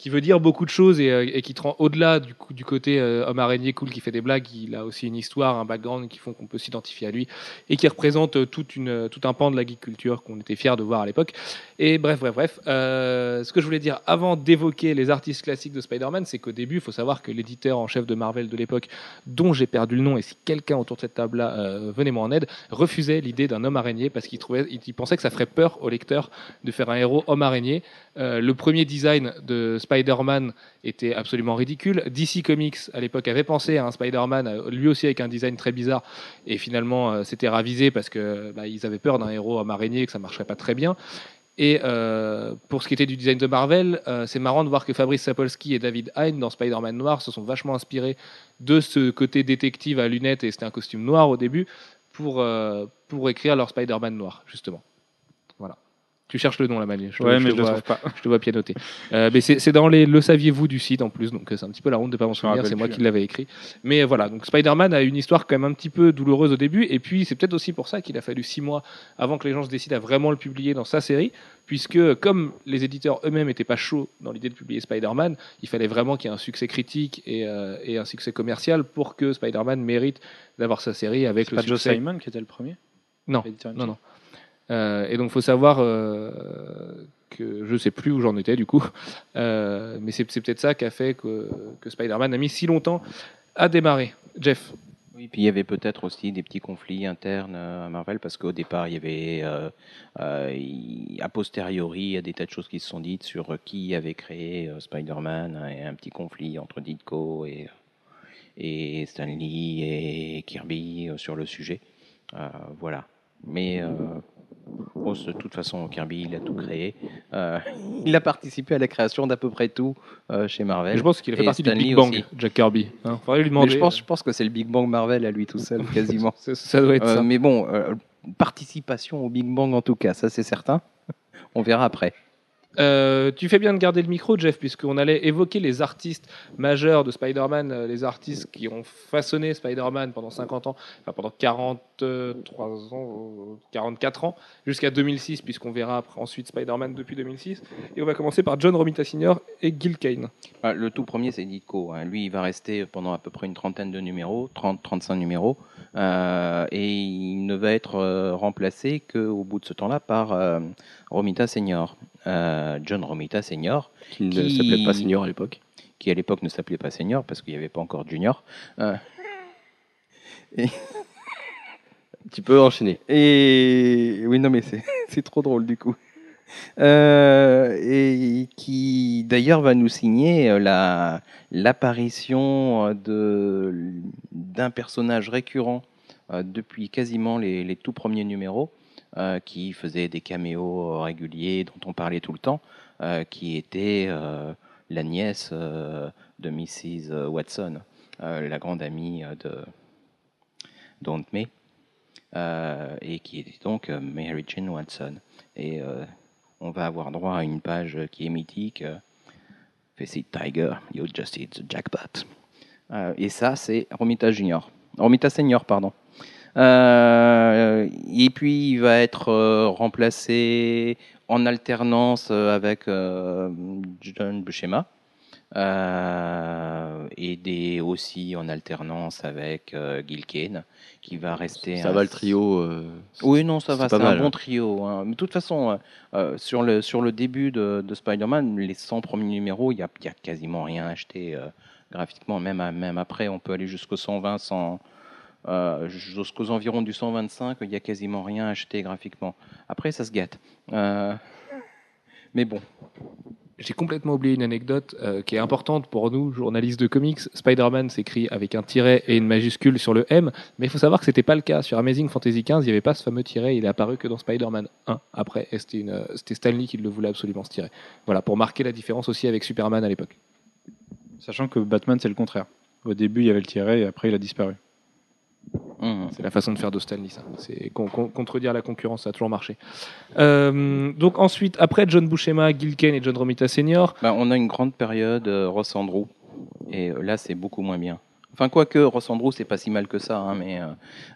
qui veut dire beaucoup de choses et, euh, qui te au-delà du, côté euh, homme araignée cool qui fait des blagues, il a aussi une histoire, un background qui font qu'on peut s'identifier à lui et qui représente euh, toute une, tout un pan de la geek culture qu'on était fiers de voir à l'époque. Et bref, bref, bref. Ce que je voulais dire avant d'évoquer les artistes classiques de Spider-Man, c'est qu'au début, il faut savoir que l'éditeur en chef de Marvel de l'époque, dont j'ai perdu le nom, et si quelqu'un autour de cette table-là euh, venez moi en aide, refusait l'idée d'un homme araignée parce qu'il trouvait, il, pensait que ça ferait peur au lecteur de faire un héros homme araignée. Le premier design de Spider-Man était absolument ridicule. DC Comics à l'époque avait pensé à un Spider-Man, euh, lui aussi avec un design très bizarre, et finalement euh, c'était ravisé parce que bah, avaient peur d'un héros homme araignée et que ça marcherait pas très bien. Et euh, pour ce qui était du design de Marvel, euh, c'est marrant de voir que Fabrice Sapolsky et David Hein dans Spider-Man Noir se sont vachement inspirés de ce côté détective à lunettes et c'était un costume noir au début pour, euh, pour écrire leur Spider-Man noir, justement. Tu cherches le nom, la Mali. Je Ouais, je mais te je le vois- trouve pas. je te vois pianoter. Euh, mais c'est dans les Le saviez-vous du site en plus, donc euh, c'est un petit peu la honte de pas m'en souvenir, c'est moi qui l'avais écrit. Mais euh, voilà, donc Spider-Man a une histoire quand même un petit peu douloureuse au début, et puis c'est peut-être aussi pour ça qu'il a fallu six mois avant que les gens se décident à vraiment le publier dans sa série, puisque comme les éditeurs eux-mêmes n'étaient pas chauds dans l'idée de publier Spider-Man, il fallait vraiment qu'il y ait un succès critique et, euh, et un succès commercial pour que Spider-man mérite d'avoir sa série avec le pas Joe. Simon qui était le premier? Non, non, non. Euh, et donc, faut savoir euh, que je sais plus où j'en étais du coup, Euh, mais c'est peut-être ça qui a fait que, Spider-Man a mis si longtemps à démarrer. Jeff, Oui, puis il y avait peut-être aussi des petits conflits internes à Marvel parce qu'au départ, il y avait, il- a posteriori, il y a des tas de choses qui se sont dites sur qui avait créé Spider-Man hein, et un petit conflit entre Ditko et, et Stan Lee et Kirby sur le sujet. Voilà. Mais bon, de toute façon, Kirby, il a tout créé. Euh, il a participé à la création d'à peu près tout euh, chez Marvel. je pense qu'il fait Et partie du Big Lee Bang, aussi. Jack Kirby. Hein. Faudrait lui Mais demander. je pense, je pense que c'est le Big Bang Marvel à lui tout seul, quasiment. ça, ça doit être Euh, ça. mais bon, euh, participation au Big Bang en tout cas, ça c'est certain. On verra après. Euh, tu fais bien de garder le micro, Jeff, puisqu'on allait évoquer les artistes majeurs de Spider-Man, euh, les artistes qui ont façonné Spider-Man pendant 50 ans, enfin pendant 43 ans, euh, 44 ans, jusqu'à 2006, puisqu'on verra ensuite Spider-Man depuis 2006. Et on va commencer par John Romita Sr. et Gil Kane. Ah, Le tout premier, c'est Ditko. hein. Lui, il va rester pendant à peu près une trentaine de numéros, 30-35 numéros, euh, et il ne va être euh, remplacé qu'au bout de ce temps-là par euh, Romita Senior. Euh, John Romita Senior, Qui ne Qui- s'appelait pas Senior à l'époque. qui à l'époque ne s'appelait pas Senior parce qu'il n'y avait pas encore Junior. Euh, et- Tu peux enchaîner. Et oui, non, mais c'est trop drôle du coup. Euh, et qui d'ailleurs va nous signer euh, la l'apparition euh, de d'un personnage récurrent euh, depuis quasiment les, les tout premiers numéros, euh, qui faisait des caméos réguliers dont on parlait tout le temps, euh, qui était euh, la nièce euh, de Mrs. Watson, euh, la grande amie euh, de d'Aunt May, euh, et qui est donc euh, Mary Jane Watson. Et euh, on va avoir droit à une page qui est mythique. euh, Face it, Tiger, you just hit the jackpot. Euh, et ça, c'est Romita Junior. Romita Senior, pardon. Euh, et puis, il va être euh, remplacé en alternance euh, avec John Buscema. Euh, et des, aussi en alternance avec euh, Gil Kane, qui va rester. Ça un- va le trio. euh, oui, non, ça va, c'est un mal, bon hein. trio. hein. Mais de toute façon, sur, le, sur le début de, de Spider-Man, les 100 premiers numéros, il n'y a, y a quasiment rien acheté graphiquement. Même, même après, on peut aller jusqu'au 120, 100, euh, jusqu'aux environs du 125, il n'y a quasiment rien acheté graphiquement. Après, ça se gâte. Euh, mais bon, J'ai complètement oublié une anecdote euh, qui est importante pour nous, journalistes de comics. Spider-Man s'écrit avec un tiret et une majuscule sur le M, mais il faut savoir que c'était pas le cas. Sur Amazing Fantasy XV, il n'y avait pas ce fameux tiret, il est apparu que dans Spider-Man 1 après. Et c'était, une, c'était Stanley qui le voulait absolument ce tiret. Voilà, pour marquer la différence aussi avec Superman à l'époque. Sachant que Batman, c'est le contraire. Au début, il y avait le tiret et après, il a disparu. Hum, C'est la façon de faire de Stanley, ça. C'est con- con- contredire la concurrence, ça a toujours marché. Euh, donc ensuite, après John Buscema, Gil Kane et John Romita Sr., ben, on a une grande période euh, Ross Andrew. Et euh, là, c'est beaucoup moins bien. Enfin, quoique, Ross Andrew, c'est pas si mal que ça, hein, mais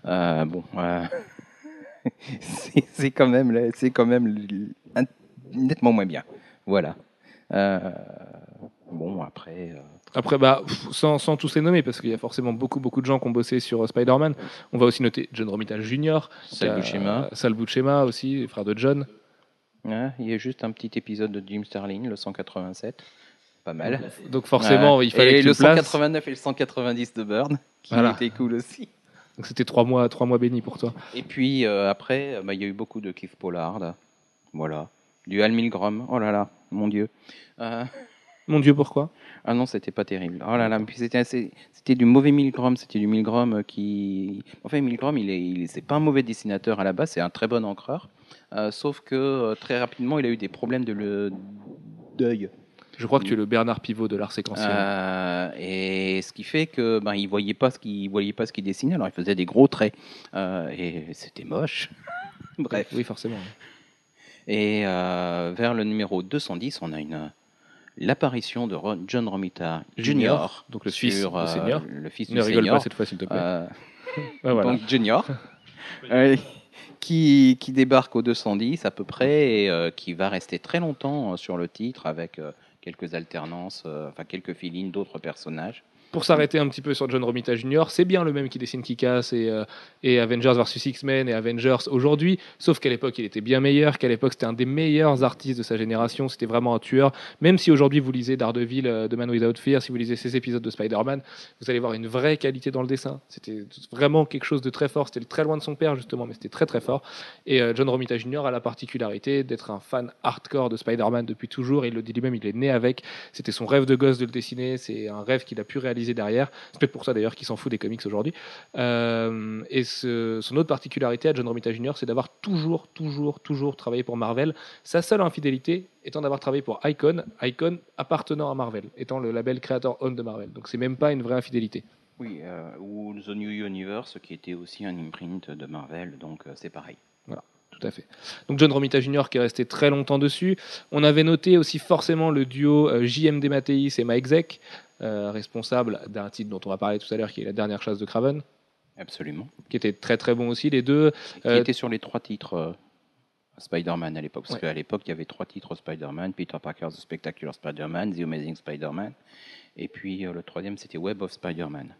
euh, bon. c'est quand même, c'est quand même nettement moins bien. Voilà. Bon, après. Après, bah, sans, sans tous les nommer, parce qu'il y a forcément beaucoup, beaucoup de gens qui ont bossé sur euh, Spider-Man. On va aussi noter John Romita Jr., Sal Buscema. Sal Buscema aussi, les frères de John. Ouais, il y a juste un petit épisode de Jim Sterling, le 187. Pas mal. Donc forcément, Ouais. il fallait et le place. 189 et le 190 de Burn, qui Voilà. était cool aussi. Donc c'était trois mois, trois mois bénis pour toi. Et puis euh, après, euh, bah, il y a eu beaucoup de Cliff Pollard. Voilà. Du Al Milgrom. Oh là là, mon Dieu. Euh, Mon Dieu, pourquoi? Ah non, c'était pas terrible. Oh là là, puis c'était assez- c'était du mauvais Milgrom. C'était du Milgrom euh, qui. Enfin, Milgrom, il est, il est- c'est pas un mauvais dessinateur à la base, c'est un très bon encreur. Euh, sauf que euh, très rapidement, il a eu des problèmes de le d'œil. Je crois que tu es le Bernard Pivot de l'art séquentiel. Euh, et ce qui fait que ben il voyait pas ce qu'il voyait pas ce qu'il dessinait alors il faisait des gros traits Euh, et c'était moche bref Oui, forcément. et euh, vers le numéro 210 on a une l'apparition de Ron- John Romita Jr. Junior, donc le sur, fils du euh, senior. le fils Ne du rigole senior pas cette fois, s'il te plaît. Euh, voilà. donc Junior euh, qui, qui débarque au 210 à peu près et qui va rester très longtemps sur le titre avec quelques alternances enfin quelques fill d'autres personnages Pour s'arrêter un petit peu sur John Romita Jr., c'est bien le même qui dessine Kick-Ass et, euh, et Avengers vs X-Men et Avengers aujourd'hui, sauf qu'à l'époque il était bien meilleur, qu'à l'époque c'était un des meilleurs artistes de sa génération, c'était vraiment un tueur. Même si aujourd'hui vous lisez Daredevil euh, de Man Without Fear, si vous lisez ces épisodes de Spider-Man, vous allez voir une vraie qualité dans le dessin. C'était vraiment quelque chose de très fort, c'était très loin de son père justement, mais c'était très très fort. Et euh, John Romita Jr. a la particularité d'être un fan hardcore de Spider-Man depuis toujours, il le dit lui-même, il est né avec, c'était son rêve de gosse de le dessiner, c'est un rêve qu'il a pu réaliser derrière. C'est peut-être pour ça d'ailleurs qu'il s'en fout des comics aujourd'hui. Euh, et ce- son autre particularité à John Romita Jr., c'est d'avoir toujours, toujours, toujours travaillé pour Marvel. Sa seule infidélité étant d'avoir travaillé pour Icon, Icon appartenant à Marvel, étant le label Creator Own de Marvel. Donc c'est même pas une vraie infidélité. Oui, euh, ou The New Universe, qui était aussi un imprint de Marvel, donc euh, c'est pareil. Tout à fait. Donc John Romita Jr. qui est resté très longtemps dessus. On avait noté aussi forcément le duo euh, JMD Mathéis et Mike Zeck, euh, responsable d'un titre dont on va parler tout à l'heure, qui est La dernière chasse de Craven, Absolument. qui était très très bon aussi. Les deux, Qui Euh, était sur les trois titres Spider-Man à l'époque. Parce Ouais. qu'à l'époque, il y avait trois titres Spider-Man Peter Parker's The Spectacular Spider-Man, The Amazing Spider-Man. Et puis euh, le troisième, c'était Web of Spider-Man.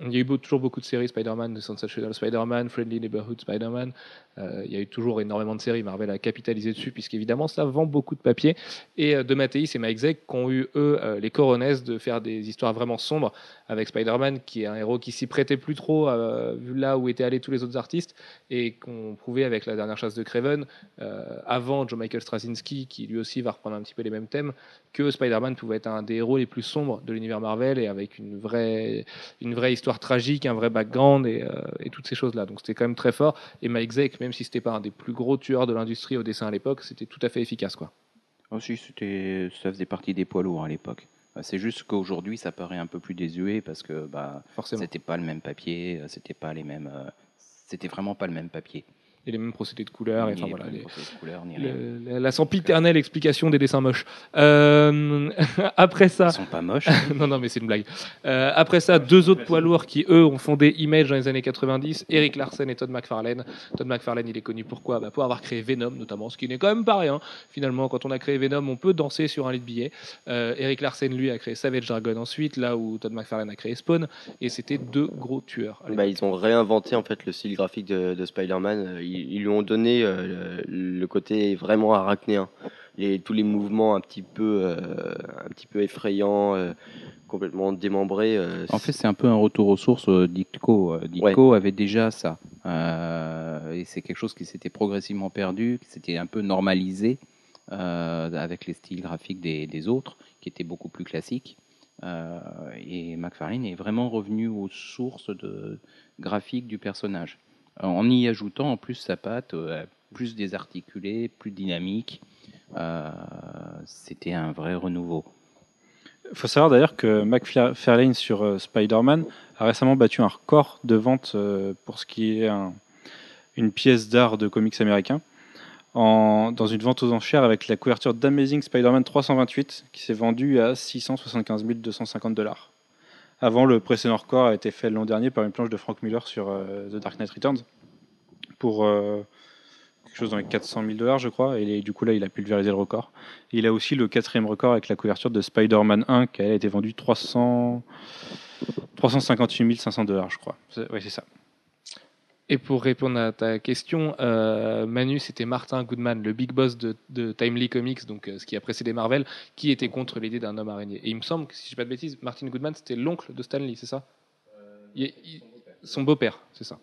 Il y a eu toujours beaucoup de séries Spider-Man, de Sensational Spider-Man, Friendly Neighborhood Spider-Man. Euh, il y a eu toujours énormément de séries. Marvel a capitalisé dessus, puisqu'évidemment, ça vend beaucoup de papier. Et euh, de et Mike Zeck qui ont eu, eux, euh, les coronesses de faire des histoires vraiment sombres avec Spider-Man, qui est un héros qui s'y prêtait plus trop, euh, vu là où étaient allés tous les autres artistes, et qu'on prouvait avec la dernière chasse de Craven, euh, avant Joe Michael Straczynski, qui lui aussi va reprendre un petit peu les mêmes thèmes, que Spider-Man pouvait être un des héros les plus sombres de l'univers Marvel, et avec une vraie, une vraie histoire tragique, un vrai background, et, euh, toutes ces choses-là. Donc c'était quand même très fort, et Mike Zeck, même si c'était pas un des plus gros tueurs de l'industrie au dessin à l'époque, c'était tout à fait efficace. quoi. Ça faisait partie des poids lourds à l'époque. Bah, C'est juste qu'aujourd'hui, ça paraît un peu plus désuet parce que bah, c'était pas le même papier, euh, c'était pas les mêmes, euh, c'était vraiment pas le même papier. Et les mêmes procédés de couleurs, et Ni enfin les voilà. mêmes les- procédés de couleurs, ni rien. le- la, la sempiternelle explication des dessins moches. Euh, après ça, Ils sont pas moches. non, non, mais c'est une blague. Euh, après ça, deux autres poids lourds qui, eux, ont fondé Image dans les années 90, Eric Larsen et Todd McFarlane. Todd McFarlane, il est connu pourquoi? Bah, Pour avoir créé Venom, notamment, ce qui n'est quand même pas rien. Finalement, quand on a créé Venom, on peut danser sur un lit de billets. Euh, Eric Larsen, lui, a créé Savage Dragon ensuite, là où Todd McFarlane a créé Spawn, et c'était deux gros tueurs. Bah, ils ont réinventé en fait le style graphique de, de Spider-Man. Ils, lui ont donné euh, le, côté vraiment arachnéen. Les, tous les mouvements un petit peu, euh, un petit peu effrayants, euh, complètement démembrés. En fait, c'est un peu un retour aux sources euh, Ditko. Avait déjà ça. Et c'est quelque chose qui s'était progressivement perdu, qui s'était un peu normalisé euh, avec les styles graphiques des, des autres, qui étaient beaucoup plus classiques. Euh, et McFarlane est vraiment revenu aux sources de graphiques du personnage, en y ajoutant en plus sa patte euh, plus désarticulée, plus dynamique. Euh, C'était un vrai renouveau. Il faut savoir d'ailleurs que McFarlane sur euh, Spider-Man a récemment battu un record de vente euh, pour ce qui est un- une pièce d'art de comics américain en- dans une vente aux enchères avec la couverture d'Amazing Spider-Man 328 qui s'est vendue à 675 250 dollars. Avant, le précédent record a été fait l'an dernier par une planche de Frank Miller sur euh, The Dark Knight Returns pour euh, quelque chose dans les 400 000 dollars, je crois. Et du coup, là, il a pulvérisé le record. Il a aussi le quatrième record avec la couverture de Spider-Man 1 qui a été vendue 300... 358 500 dollars, je crois. Oui, c'est ça. Et pour répondre à ta question, euh, Manu, c'était Martin Goodman, le big boss de, de Timely Comics, donc euh, ce qui a précédé Marvel, qui était contre l'idée d'un homme araignée. Et il me semble que, si je dis pas de bêtises, Martin Goodman, c'était l'oncle de Stanley, c'est ça? Il- il- Son beau-père, c'est ça.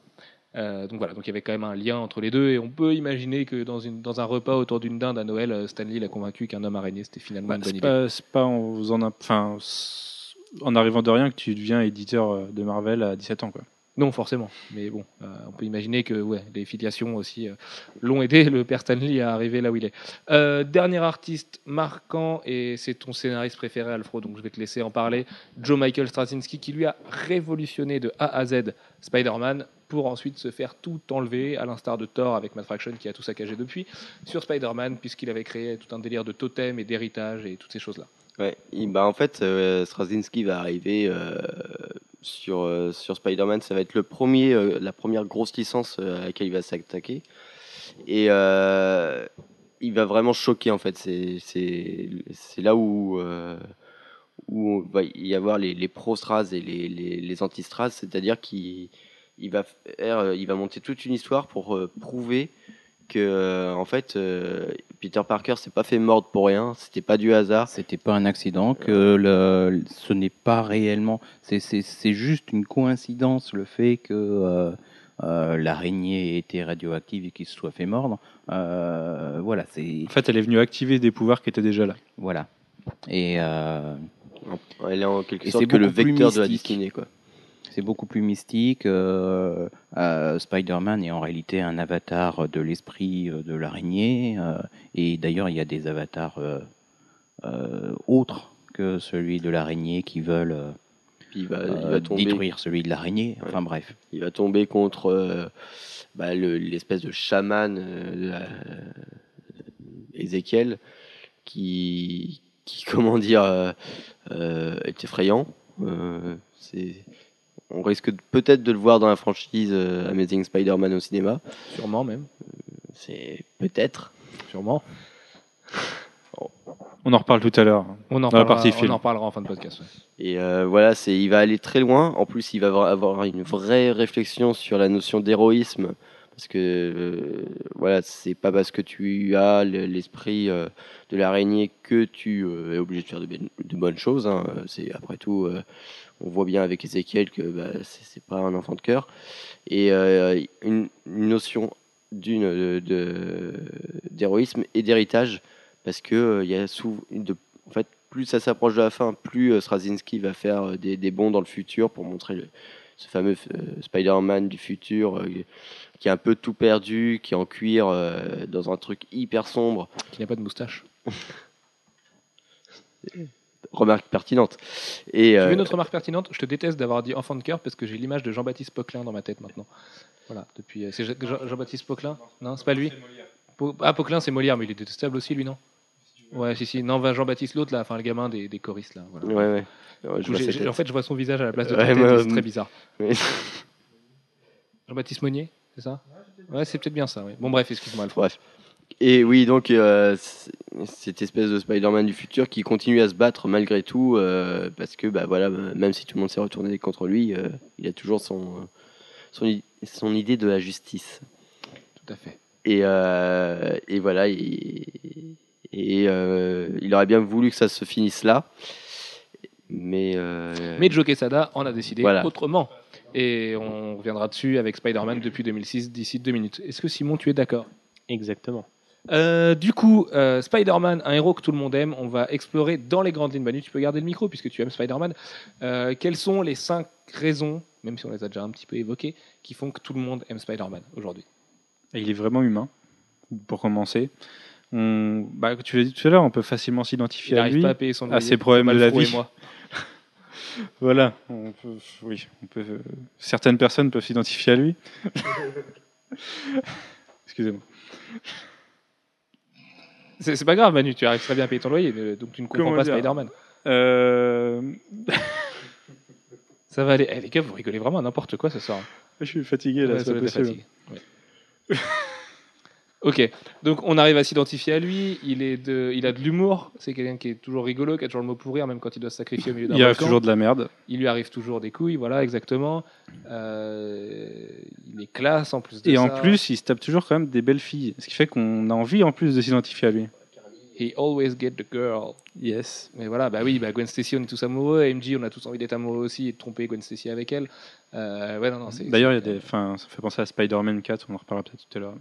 Euh, donc voilà, donc il y avait quand même un lien entre les deux, et on peut imaginer que dans, une, dans un repas autour d'une dinde à Noël, euh, Stanley l'a convaincu qu'un homme araignée, c'était finalement une bonne c'est idée. pas, c'est pas en, en arrivant de rien que tu deviens éditeur euh, de Marvel à 17 ans. Quoi. Non, forcément. Mais bon, euh, on peut imaginer que ouais, les filiations aussi euh, l'ont aidé, le père Stanley, à arriver là où il est. Euh, dernier artiste marquant, et c'est ton scénariste préféré, Alfro, donc je vais te laisser en parler, Joe Michael Straczynski, qui lui a révolutionné de A à Z Spider-Man pour ensuite se faire tout enlever, à l'instar de Thor avec Matt Fraction qui a tout saccagé depuis, sur Spider-Man, puisqu'il avait créé tout un délire de totem et d'héritage et toutes ces choses-là. Ouais, bah en fait, Straczynski va arriver sur, euh, sur Spider-Man. Ça va être le premier, euh, la première grosse licence euh, à laquelle il va s'attaquer. Et il va vraiment choquer, en fait. C'est- là où, euh, va y avoir les, les pro-Straz et les, les, les anti-Straz. C'est-à-dire qu'il il va, il va monter toute une histoire pour prouver que, en fait, Peter Parker s'est pas fait mordre pour rien. C'était pas du hasard. C'était pas un accident, que le, ce n'est pas réellement. C'est- C'est c'est juste une coïncidence le fait que euh, euh, l'araignée était radioactive et qu'il se soit fait mordre. Euh, voilà, c'est En fait, elle est venue activer des pouvoirs qui étaient déjà là. voilà. Et euh, Elle est en quelque sorte c'est que le vecteur de la destinée, quoi. C'est beaucoup plus mystique. euh, euh, Spider-Man est en réalité un avatar de l'esprit euh, de l'araignée. euh, et d'ailleurs, il y a des avatars autres que celui de l'araignée qui veulent Puis il va, il va tomber, détruire celui de l'araignée. Enfin bref. il va tomber contre bah, le- l'espèce de chaman Ézéchiel qui, qui, comment dire, est effrayant. Euh, c'est, on risque peut-être de le voir dans la franchise euh, Amazing Spider-Man au cinéma. Sûrement même. C'est peut-être. Sûrement. On en reparle tout à l'heure. On en, Dans la parlera, on en reparlera en fin de podcast. ouais. Et euh, voilà, c'est, il va aller très loin. En plus, il va avoir- avoir une vraie réflexion sur la notion d'héroïsme Parce que euh, voilà, c'est pas parce que tu as le- l'esprit euh, de l'araignée que tu euh, es obligé de faire de, bien- de bonnes choses. hein. C'est après tout, euh, on voit bien avec Ezekiel que bah, c'est pas un enfant de cœur. Et euh, une, une notion d'une d'héroïsme et d'héritage, parce que euh, y a sou- de, en fait, plus ça s'approche de la fin, plus euh, Straczynski va faire euh, des, des bonds dans le futur pour montrer le- ce fameux Spider-Man du futur qui est un peu tout perdu, qui est en cuir dans un truc hyper sombre. Qui n'a pas de moustache. Remarque pertinente. Et Tu euh, veux une autre remarque pertinente? Je te déteste d'avoir dit enfant de cœur parce que j'ai l'image de Jean-Baptiste Poquelin dans ma tête maintenant. Voilà, depuis. euh, C'est Jean- Jean- Jean-Baptiste Poquelin Non, c'est pas lui? Ah, Poquelin, c'est Molière, mais il est détestable aussi, lui, non? Ouais, si, si. Non, va Jean-Baptiste, l'autre, là, enfin, le gamin des, des choristes, là. Voilà. ouais, ouais. Je coup, en fait, je vois son visage à la place de Ouais, ta tête, c'est très euh, bizarre. Mais- Jean-Baptiste Monnier, c'est ça? Ouais, c'est peut-être bien ça. Bon, bref, excuse-moi, Alfred. Bref. Et oui, donc euh, cette espèce de Spider-Man du futur qui continue à se battre malgré tout, euh, parce que bah voilà, euh, même si tout le monde s'est retourné contre lui, euh, il a toujours son, son, son idée de la justice. Tout à fait. Et, euh, et voilà, et, et, euh, il aurait bien voulu que ça se finisse là, mais, euh, Mais Joe Quesada en a décidé Voilà. autrement. Et on reviendra dessus avec Spider-Man depuis 2006, d'ici deux minutes. Est-ce que Simon, tu es d'accord? Exactement. Euh, du coup, euh, Spider-Man, un héros que tout le monde aime, on va explorer dans les grandes lignes. Manu, tu peux garder le micro puisque tu aimes Spider-Man. Euh, quelles sont les cinq raisons, même si on les a déjà un petit peu évoquées, qui font que tout le monde aime Spider-Man aujourd'hui? Il est vraiment humain, pour commencer. On, bah, tu l'as dit tout à l'heure, on peut facilement Il s'identifier à n'arrive lui. pas à payer son à ses problèmes de la et vie. moi. Voilà, on peut, oui, on peut, certaines personnes peuvent s'identifier à lui. Excusez-moi. C'est pas grave, Manu, tu arrives très bien à payer ton loyer, mais, donc tu ne comprends Comment pas Spider-Man. Euh, Ça va aller. Eh, les gars, vous rigolez vraiment à n'importe quoi ce soir. je suis fatigué là, Ouais, c'est ça pas possible. ok, donc on arrive à s'identifier à lui. Il, est de, il a de l'humour. C'est quelqu'un qui est toujours rigolo, qui a toujours le mot pour rire, même quand il doit se sacrifier au milieu d'un Il arrive volcan. toujours de la merde. Il lui arrive toujours des couilles, voilà, exactement. Euh, il est classe en plus de Et ça. en plus, il se tape toujours quand même des belles filles. Ce qui fait qu'on a envie en plus de s'identifier à lui. He always get the girl. Yes. Mais voilà, bah oui, bah Gwen Stacy, on est tous amoureux. MJ, on a tous envie d'être amoureux aussi et de tromper Gwen Stacy avec elle. Euh, ouais, non, non, D'ailleurs, il y a c'est- des, enfin, ça fait penser à Spider-Man 4, on en reparlera peut-être tout à l'heure.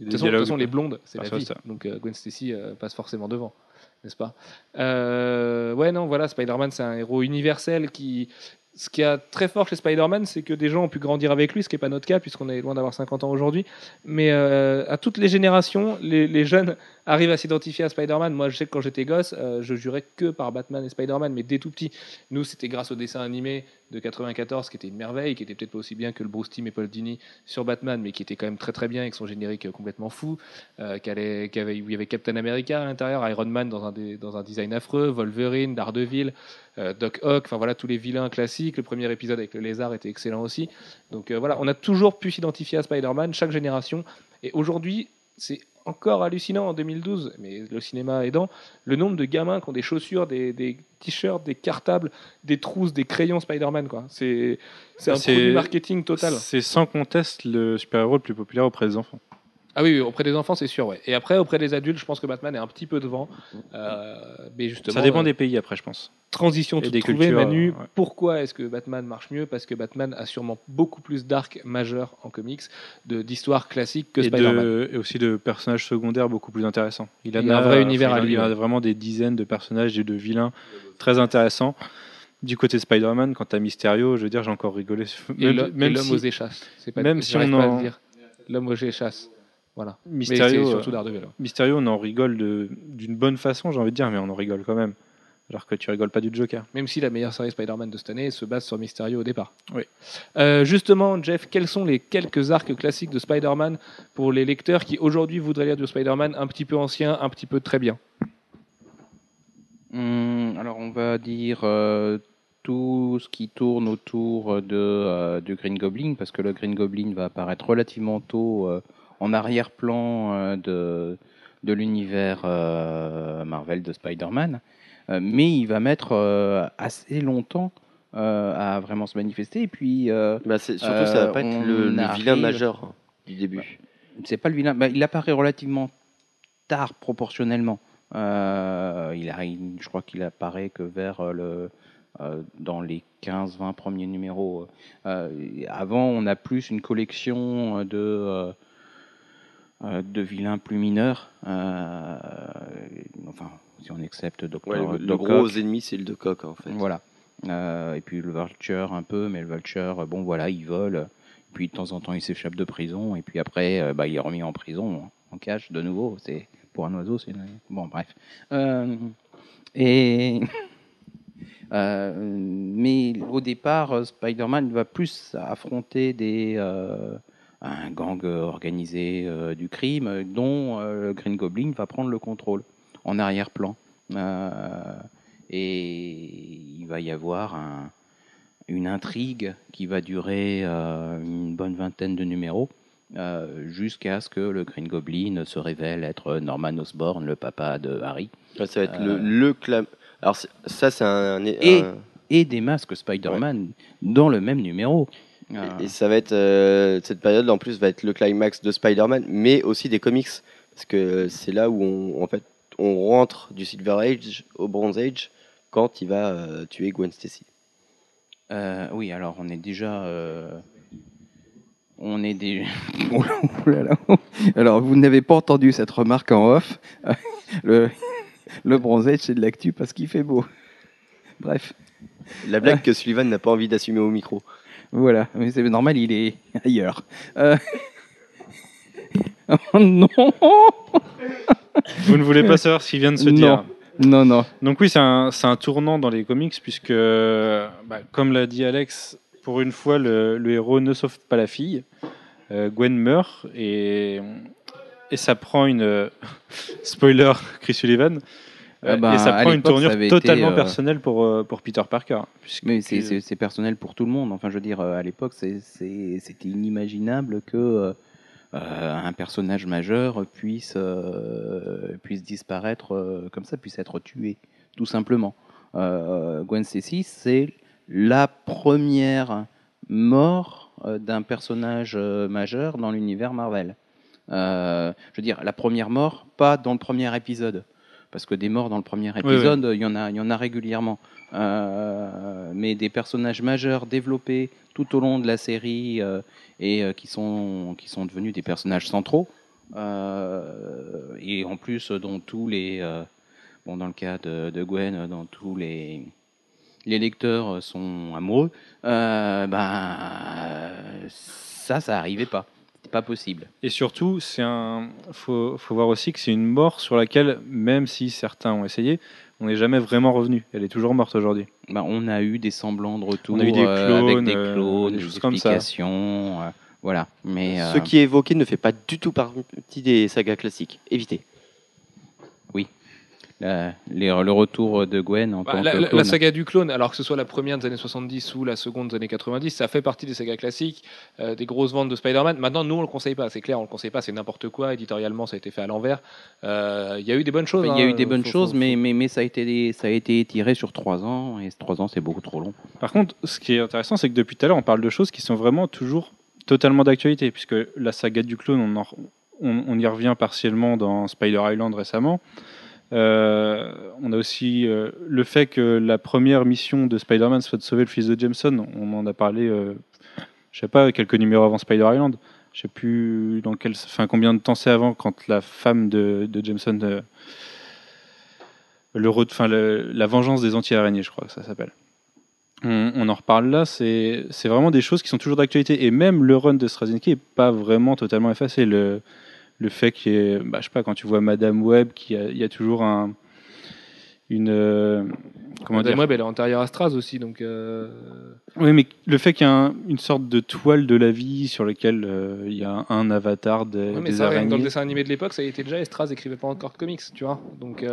De toute façon, les blondes, c'est la Parfois, vie. ça. Donc euh, Gwen Stacy euh, passe forcément devant, n'est-ce pas? Euh, Ouais, non, voilà, Spider-Man, c'est un héros universel qui. Ce qui est très fort chez Spider-Man, c'est que des gens ont pu grandir avec lui, ce qui n'est pas notre cas, puisqu'on est loin d'avoir 50 ans aujourd'hui. Mais euh, à toutes les générations, les, les jeunes arrivent à s'identifier à Spider-Man. Moi, je sais que quand j'étais gosse, euh, je jurais que par Batman et Spider-Man, mais dès tout petit. Nous, c'était grâce au dessin animé de 94, qui était une merveille, qui était peut-être pas aussi bien que le Bruce Timm et Paul Dini sur Batman, mais qui était quand même très très bien avec son générique euh, complètement fou, euh, où il y avait Captain America à l'intérieur, Iron Man dans un, design affreux, Wolverine, Daredevil, euh, Doc Ock, enfin voilà tous les vilains classiques. Le premier épisode avec le lézard était excellent aussi. Donc voilà, on a toujours pu s'identifier à Spider-Man, chaque génération. Et aujourd'hui, c'est encore hallucinant en 2012, mais le cinéma aidant, le nombre de gamins qui ont des chaussures, des, des t-shirts, des cartables, des trousses, des crayons Spider-Man. quoi. C'est c'est un produit marketing total. C'est sans conteste le super-héros le plus populaire auprès des enfants. Ah oui, oui, auprès des enfants, c'est sûr. Ouais. Et après, auprès des adultes, je pense que Batman est un petit peu devant. Euh, mais justement, Ça dépend euh, des pays après, je pense. transition toute des trouvée, cultures, Manu. euh, ouais. Pourquoi est-ce que Batman marche mieux? Parce que Batman a sûrement beaucoup plus d'arcs majeurs en comics, de- d'histoires classiques que et, Spider-Man. de- et aussi de personnages secondaires beaucoup plus intéressants. Il, a un vrai univers à il lui, Il a vraiment des dizaines de personnages et de vilains très intéressants. Du côté de Spider-Man, quand t'as Mysterio, je veux dire, j'ai encore rigolé. Et même et l'homme si aux échasses. C'est pas, même si j'arrive on pas à en- le dire. L'homme aux échasses. Voilà. Mysterio, c'est euh, surtout Daredevil. ouais. Mysterio, on en rigole de- d'une bonne façon, j'ai envie de dire, mais on en rigole quand même. Alors que tu rigoles pas du Joker. Même si la meilleure série Spider-Man de cette année se base sur Mysterio au départ. Oui. Euh, justement, Jeff, quels sont les quelques arcs classiques de Spider-Man pour les lecteurs qui aujourd'hui voudraient lire du Spider-Man un petit peu ancien, un petit peu très bien? Hum, alors on va dire euh, tout ce qui tourne autour de, euh, du Green Goblin, parce que le Green Goblin va apparaître relativement tôt euh, en arrière-plan euh, de, de l'univers euh, Marvel de Spider-Man, Euh, mais il va mettre assez longtemps à vraiment se manifester, et puis Bah, surtout, ça va pas être le, le vilain majeur. du début. C'est pas le vilain. Bah, il apparaît relativement tard proportionnellement. Euh, il arrive, je crois qu'il apparaît que vers le euh, dans les 15-20 premiers numéros. Euh, avant, on a plus une collection de de vilains plus mineurs. Euh, enfin, si on accepte Docteur Ouais, le, gros ennemi, c'est le de coq en fait. Voilà. Euh, et puis le Vulture un peu, mais le Vulture, euh, bon voilà, il vole. Puis de temps en temps, il s'échappe de prison. Et puis après, euh, bah, il est remis en prison, en cage de nouveau. C'est pour un oiseau, c'est une- bon bref. Euh, et euh, mais au départ, euh, Spider-Man va plus affronter des euh, un gang organisé euh, du crime euh, dont euh, le Green Goblin va prendre le contrôle en arrière-plan. Euh, et il va y avoir un- une intrigue qui va durer euh, une bonne vingtaine de numéros euh, jusqu'à ce que le Green Goblin se révèle être Norman Osborn, le papa de Harry, Ouais, ça va être Euh. le, le clam- Alors ça, c'est un, Et- un- et des masques Spider-Man dans le même numéro. Euh, Et ça va être euh, cette période en plus va être le climax de Spider-Man, mais aussi des comics, parce que c'est là où on, en fait on rentre du Silver Age au Bronze Age quand il va euh, tuer Gwen Stacy. Euh, oui, alors on est déjà. euh, on est là. Alors vous n'avez pas entendu cette remarque en off. Le, le Bronze Age, c'est de l'actu parce qu'il fait beau. Bref, La blague que Sullivan n'a pas envie d'assumer au micro. Voilà. Mais c'est normal, il est ailleurs. Euh, Oh non Vous ne voulez pas savoir ce qu'il vient de se Non. dire. Non, non. Donc oui, c'est un, c'est un tournant dans les comics puisque, bah, comme l'a dit Alex, pour une fois, le, le héros ne sauve pas la fille. Euh, Gwen meurt et, et ça prend une... euh, spoiler, Chris Sullivan. Ah bah, et ça à prend une ça tournure été, totalement euh, personnelle pour, euh, pour Peter Parker. Mais c'est- personnel pour tout le monde. Enfin, je veux dire, euh, à l'époque, c'était inimaginable que euh, euh, un personnage majeur puisse, euh, puisse disparaître euh, comme ça, puisse être tué, tout simplement. Euh, Gwen Stacy, c'est la première mort euh, d'un personnage euh, majeur dans l'univers Marvel. Euh, je veux dire, la première mort, pas dans le premier épisode. Parce que des morts dans le premier oui. épisode, il y en a, il y en a régulièrement. Euh, mais des personnages majeurs développés tout au long de la série euh, et euh, qui, sont, qui sont devenus des personnages centraux. Et en plus, dont tous les. bon, dans le cas de, de Gwen, dont tous les, les lecteurs sont amoureux, euh, ça, ça arrivait pas. Pas possible. Et surtout, c'est un. Faut, faut voir aussi que c'est une mort sur laquelle, même si certains ont essayé, on n'est jamais vraiment revenu. Elle est toujours morte aujourd'hui. Ben, on a eu des semblants de retour On a eu des euh, avec clones, des euh, clones, des des, choses comme ça. explications. euh, voilà. Mais Ce euh, qui est évoqué ne fait pas du tout partie des sagas classiques. Évitez. La- les- le retour de Gwen en Bah, tant la, que la- clone. la saga du clone, alors que ce soit la première des années 70 ou la seconde des années 90, ça fait partie des sagas classiques, euh, des grosses ventes de Spider-Man. Maintenant, nous, on le conseille pas, c'est clair, on le conseille pas, c'est n'importe quoi. Éditorialement, ça a été fait à l'envers. Euh, Il y a eu des bonnes choses. Il y a hein, eu des bonnes faut- choses, faut- mais, mais, mais ça, a été, ça a été étiré sur trois ans, et trois ans, c'est beaucoup trop long. Par contre, ce qui est intéressant, c'est que depuis tout à l'heure, on parle de choses qui sont vraiment toujours totalement d'actualité, puisque la saga du clone, on, en- on- on y revient partiellement dans Spider Island récemment. Euh, on a aussi euh, le fait que la première mission de Spider-Man soit de sauver le fils de Jameson. On en a parlé, euh, je sais pas, quelques numéros avant Spider Island. Je sais plus dans quel, combien de temps c'est avant quand la femme de, Jameson, euh, le, la vengeance des anti-araignées, je crois que ça s'appelle on, en reparle là, c'est vraiment des choses qui sont toujours d'actualité. Et même le run de Straczynski n'est pas vraiment totalement effacé. Le fait qu'il y ait, bah, je sais pas, quand tu vois Madame Web, qu'il y a- il y, a toujours un, une. euh, comment Madame dire? Web, elle est antérieure à Straz aussi, donc. euh, Oui, mais le fait qu'il y a un- une sorte de toile de la vie sur laquelle euh, il y a un, avatar des, ouais, mais des ça, rien que dans le araignées. dessin animé de l'époque, ça y était déjà, et Straz écrivait pas encore de comics, tu vois. Donc, et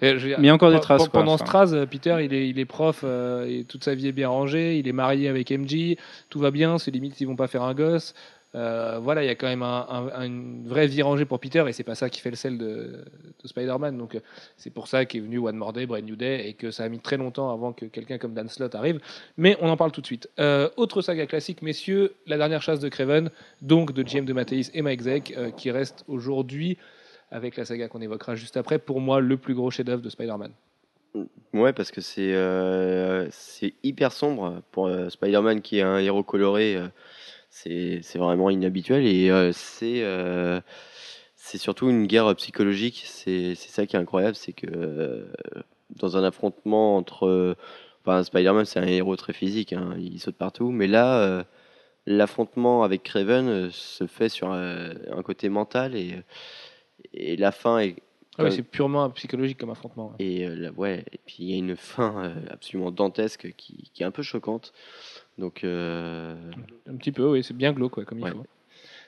Mais il y a encore des traces, pe- quoi, Pendant. Straz, euh, Peter, il est, il est prof, et toute sa vie est bien rangée, il est marié avec MJ, tout va bien, c'est limite s'ils vont pas faire un gosse. Euh, voilà, il y a quand même un, un- une vraie vie rangée pour Peter et c'est pas ça qui fait le sel de, de Spider-Man. Donc c'est pour ça qu'est venu One More Day, Brand New Day et que ça a mis très longtemps avant que quelqu'un comme Dan Slott arrive. Mais on en parle tout de suite. Euh, autre saga classique, messieurs, la dernière chasse de Craven, donc de James de Mathéis et Mike Zeck, euh, qui reste aujourd'hui avec la saga qu'on évoquera juste après, pour moi le plus gros chef-d'œuvre de Spider-Man. Ouais, parce que c'est hyper sombre pour Spider-Man qui est un héros coloré. C'est vraiment inhabituel et euh, c'est euh, c'est surtout une guerre psychologique. C'est ça qui est incroyable, c'est que euh, dans un affrontement entre, enfin Spider-Man c'est un héros très physique, hein, il saute partout, mais là euh, l'affrontement avec Craven euh, se fait sur euh, un côté mental et et la fin est Ah oui, c'est purement psychologique comme affrontement. ouais. et là, ouais, et puis il y a une fin absolument dantesque qui, qui est un peu choquante. Donc euh, Un petit peu, oui, c'est bien glauque, ouais, comme il Ouais. faut.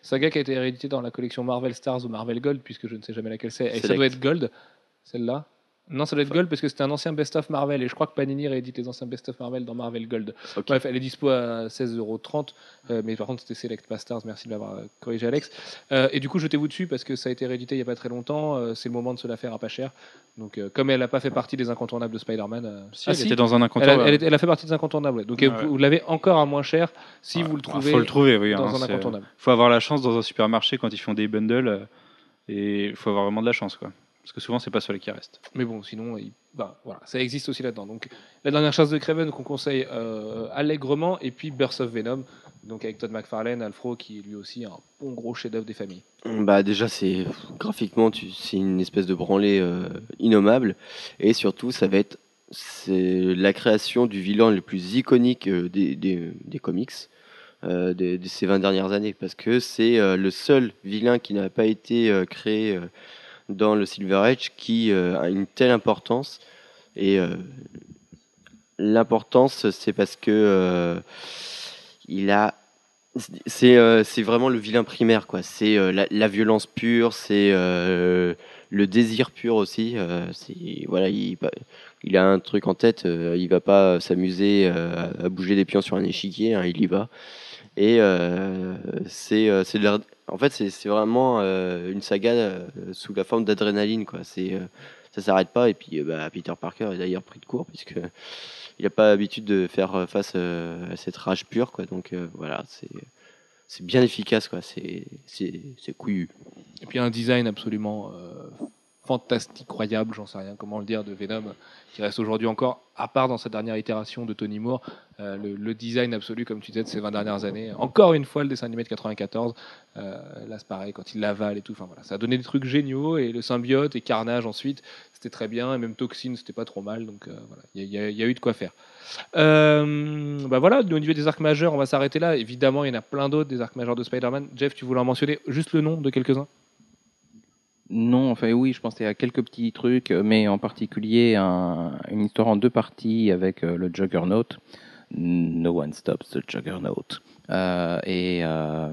Saga qui a été hérédité dans la collection Marvel Stars ou Marvel Gold, puisque je ne sais jamais laquelle c'est. Et ça doit être Gold, celle-là. Non, ça doit être Gold parce que c'était un ancien best-of Marvel et je crois que Panini réédite les anciens best-of Marvel dans Marvel Gold. Bref, elle est dispo à 16,30€, euh, mais par contre c'était Select pas Stars, merci de l'avoir euh, corrigé Alex. Euh, et du coup, jetez-vous dessus parce que ça a été réédité il n'y a pas très longtemps, euh, c'est le moment de se la faire à pas cher. Donc, euh, comme elle n'a pas fait partie des incontournables de Spider-Man, euh, Si, ah, elle si, était dans un elle, a, incontournable. elle a fait partie des incontournables. ouais. Donc, ouais. vous l'avez encore à moins cher si vous le Ah, trouvez faut le trouver, oui. dans hein, un incontournable. faut avoir la chance dans un supermarché quand ils font des bundles euh, et il faut avoir vraiment de la chance quoi. Parce que souvent c'est pas celui qui reste. Mais bon, sinon, il- bah, voilà, ça existe aussi là-dedans. Donc, la dernière chasse de Craven qu'on conseille euh, allègrement, et puis Burst of Venom, donc avec Todd McFarlane, Alfro, qui est lui aussi un bon gros chef-d'œuvre des familles. bah déjà c'est graphiquement tu- c'est une espèce de branlée euh, innommable et surtout ça va être c'est la création du vilain le plus iconique euh, des, des, des comics euh, de, de ces 20 dernières années parce que c'est euh, le seul vilain qui n'a pas été euh, créé euh, dans le Silver Age qui euh, a une telle importance. Et euh, l'importance c'est parce que euh, il a c'est euh, vraiment le vilain primaire quoi. C'est la, violence pure c'est le désir pur aussi voilà il, il a un truc en tête il va pas s'amuser à bouger des pions sur un échiquier hein, il y va. Et c'est de en fait c'est vraiment euh, une saga euh, sous la forme d'adrénaline quoi. C'est euh, ça s'arrête pas. Et puis euh, bah, Peter Parker est d'ailleurs pris de court puisque il n'a pas l'habitude de faire face euh, à cette rage pure quoi. Donc euh, voilà c'est c'est bien efficace quoi. C'est c'est couillu. Et puis un design absolument euh, fantastique, croyable, j'en sais rien comment le dire, de Venom, qui reste aujourd'hui encore, à part dans sa dernière itération de Tony Moore, euh, le, design absolu, comme tu disais, de ces 20 dernières années. Encore une fois, le dessin animé de 94, euh, là c'est pareil, quand il l'avale et tout, enfin voilà, ça a donné des trucs géniaux, et le symbiote et Carnage ensuite, c'était très bien, et même Toxin, c'était pas trop mal, donc euh, voilà, il y, y a eu de quoi faire. Bah voilà, au niveau des arcs majeurs, on va s'arrêter là. Évidemment, il y en a plein d'autres des arcs majeurs de Spider-Man. Jeff, tu voulais en mentionner juste le nom de quelques-uns? Non, enfin oui, je pensais à quelques petits trucs, mais en particulier un- une histoire en deux parties avec euh, le Juggernaut. No one stops the Juggernaut. Euh, et euh,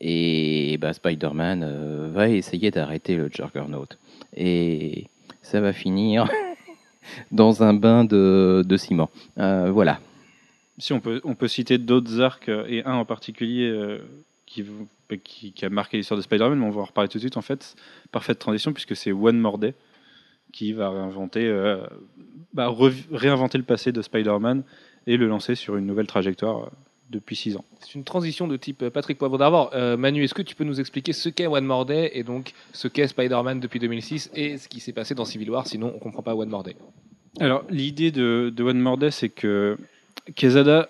et bah, Spider-Man euh, va essayer d'arrêter le Juggernaut. Et ça va finir dans un bain de, de ciment. Euh, voilà. Si on peut, on peut citer d'autres arcs euh, et un en particulier euh, qui, vous- qui, qui a marqué l'histoire de Spider-Man, mais on va en reparler tout de suite en fait. Parfaite transition puisque c'est One More Day qui va réinventer, euh, bah, réinventer le passé de Spider-Man et le lancer sur une nouvelle trajectoire euh, depuis six ans. C'est une transition de type euh, Patrick Poivre d'Arvor. Euh, Manu, est-ce que tu peux nous expliquer ce qu'est One More Day et donc ce qu'est Spider-Man depuis 2006 et ce qui s'est passé dans Civil War Sinon, on comprend pas One More Day. Alors, l'idée de, de One More Day, c'est que Quesada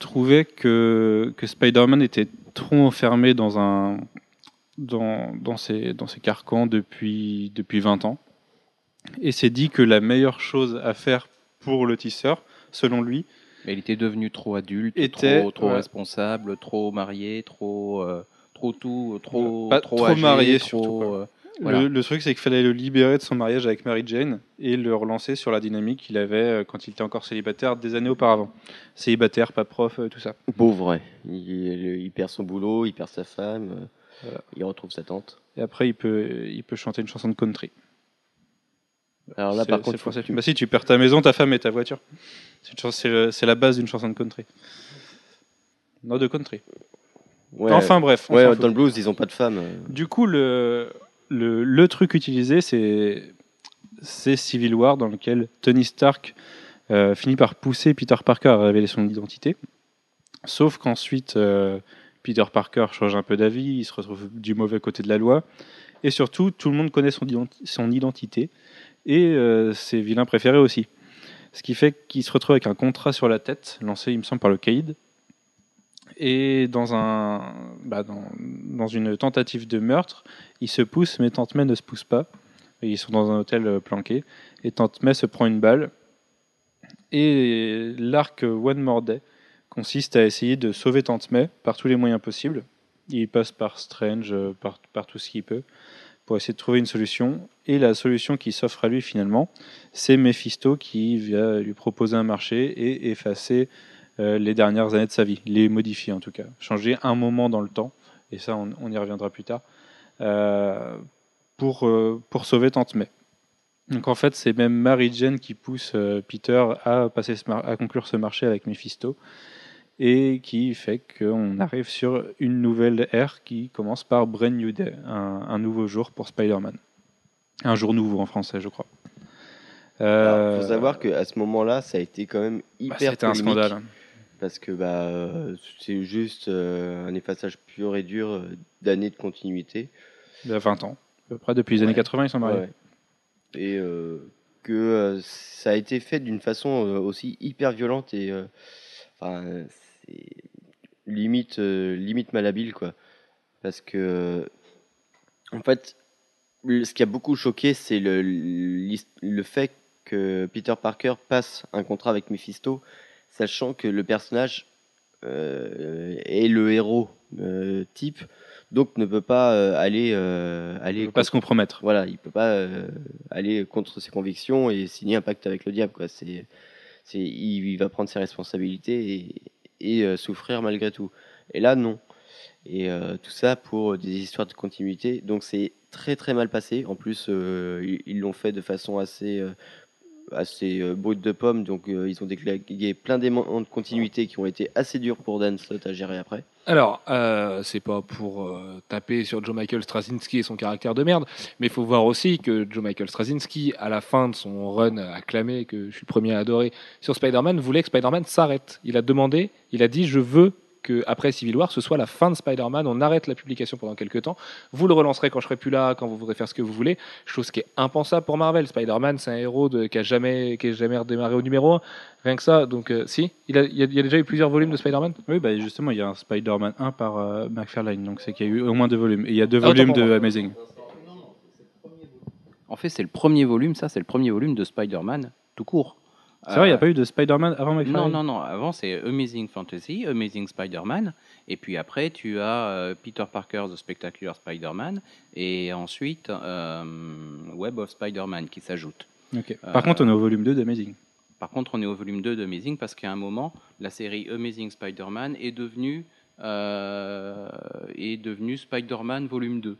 trouvait que, que Spider-Man était trop enfermé dans, un, dans, dans, ses, dans ses carcans depuis, depuis 20 ans. Et s'est dit que la meilleure chose à faire pour le tisseur, selon lui, Mais il était devenu trop adulte, Était, trop, trop ouais. responsable, trop marié, trop, euh, trop tout, trop, Pas trop, trop âgé, marié, trop, surtout, euh, Voilà. le, le truc, c'est qu'il fallait le libérer de son mariage avec Mary Jane et le relancer sur la dynamique qu'il avait euh, quand il était encore célibataire des années auparavant. Célibataire, pas prof, euh, tout ça. pauvre ouais. il, il perd son boulot il perd sa femme euh, Voilà. il retrouve sa tante Et après, il peut, il peut chanter une chanson de country. alors là par contre tu- Bah si, tu perds ta maison, ta femme et ta voiture. C'est la base d'une chanson de country. Non, de country. Ouais, Enfin bref. on ouais, dans le blues, ils ont pas de femmes. euh. Du coup, le, le, truc utilisé, c'est Civil War, dans lequel Tony Stark euh, finit par pousser Peter Parker à révéler son identité. Sauf qu'ensuite, euh, Peter Parker change un peu d'avis, il se retrouve du mauvais côté de la loi. Et surtout, tout le monde connaît son identité. Et euh, ses vilains préférés aussi. Ce qui fait qu'il se retrouve avec un contrat sur la tête, lancé, il me semble, par le Caïd. Et dans, un, bah, dans, dans une tentative de meurtre, il se pousse, mais Tante ne se pousse pas. Ils sont dans un hôtel euh, planqué. Et Tante se prend une balle. Et l'arc One More Day consiste à essayer de sauver Tante par tous les moyens possibles. Il passe par Strange, euh, par, par tout ce qu'il peut, pour essayer de trouver une solution. Et la solution qui s'offre à lui finalement, c'est Mephisto qui vient lui proposer un marché et effacer les dernières années de sa vie, les modifier en tout cas, changer un moment dans le temps, et ça on, on y reviendra plus tard, euh, pour, euh, pour sauver Tante May. Donc en fait c'est même Mary Jane qui pousse euh, Peter à, passer ce à conclure ce marché avec Mephisto, et qui fait qu'on arrive sur une nouvelle ère qui commence par Brand New Day, un, un nouveau jour pour Spider-Man. Un jour nouveau en français je crois. Euh, faut savoir qu'à ce moment-là, ça a été quand même bah, hyper C'était un scandale. Parce que bah, c'est juste euh, un effaçage pur et dur euh, d'années de continuité. Il y a 20 ans, à peu près depuis les Ouais. années 80, ils sont mariés. Ouais. Et euh, que euh, ça a été fait d'une façon aussi hyper violente et enfin, limite, limite malhabile quoi. Parce que en fait, ce qui a beaucoup choqué, c'est le fait que Peter Parker passe un contrat avec Mephisto, sachant que le personnage euh, est le héros euh, type, donc ne peut pas euh, aller Il aller faut pas se compromettre. voilà, il peut pas aller contre ses convictions et signer un pacte avec le diable. Quoi. C'est, c'est, il, il va prendre ses responsabilités et, et souffrir malgré tout. Et là, non. Et tout ça pour des histoires de continuité. Donc c'est très très mal passé. En plus, ils, l'ont fait de façon assez, assez euh, brute de pomme. Donc euh, ils ont déclaré plein d'éléments de continuité qui ont été assez durs pour Dan Slott à gérer après. Alors, euh, c'est pas pour euh, taper sur Joe Michael Straczynski et son caractère de merde, mais il faut voir aussi que Joe Michael Straczynski, à la fin de son run acclamé, que je suis le premier à adorer, sur Spider-Man, voulait que Spider-Man s'arrête. Il a demandé, il a dit Je veux que après Civil War, ce soit la fin de Spider-Man, on arrête la publication pendant quelques temps, vous le relancerez quand je serai plus là, quand vous voudrez faire ce que vous voulez, chose qui est impensable pour Marvel. Spider-Man, c'est un héros de, qui a jamais, qui a jamais redémarré au numéro 1, rien que ça. Donc, euh, si, il, a, il y a- il y a déjà eu plusieurs volumes de Spider-Man? Oui, bah justement, il y a un Spider-Man 1 par euh, McFarlane, donc c'est qu'il y a eu au moins deux volumes. Et il y a deux Ah, volumes de. Amazing. En fait, c'est le premier volume, ça, c'est le premier volume de Spider-Man tout court. C'est vrai, il n'y a Euh, pas eu de Spider-Man avant Non, McFarlane non, non. Avant, c'est Amazing Fantasy, Amazing Spider-Man. Et puis après, tu as euh, Peter Parker, The Spectacular Spider-Man. Et ensuite, euh, Web of Spider-Man qui s'ajoute. Ok. Euh, Par contre, on est au volume 2 d'Amazing. Par contre, on est au volume 2 d'Amazing parce qu'à un moment, la série Amazing Spider-Man est devenue, euh, est devenue Spider-Man volume 2.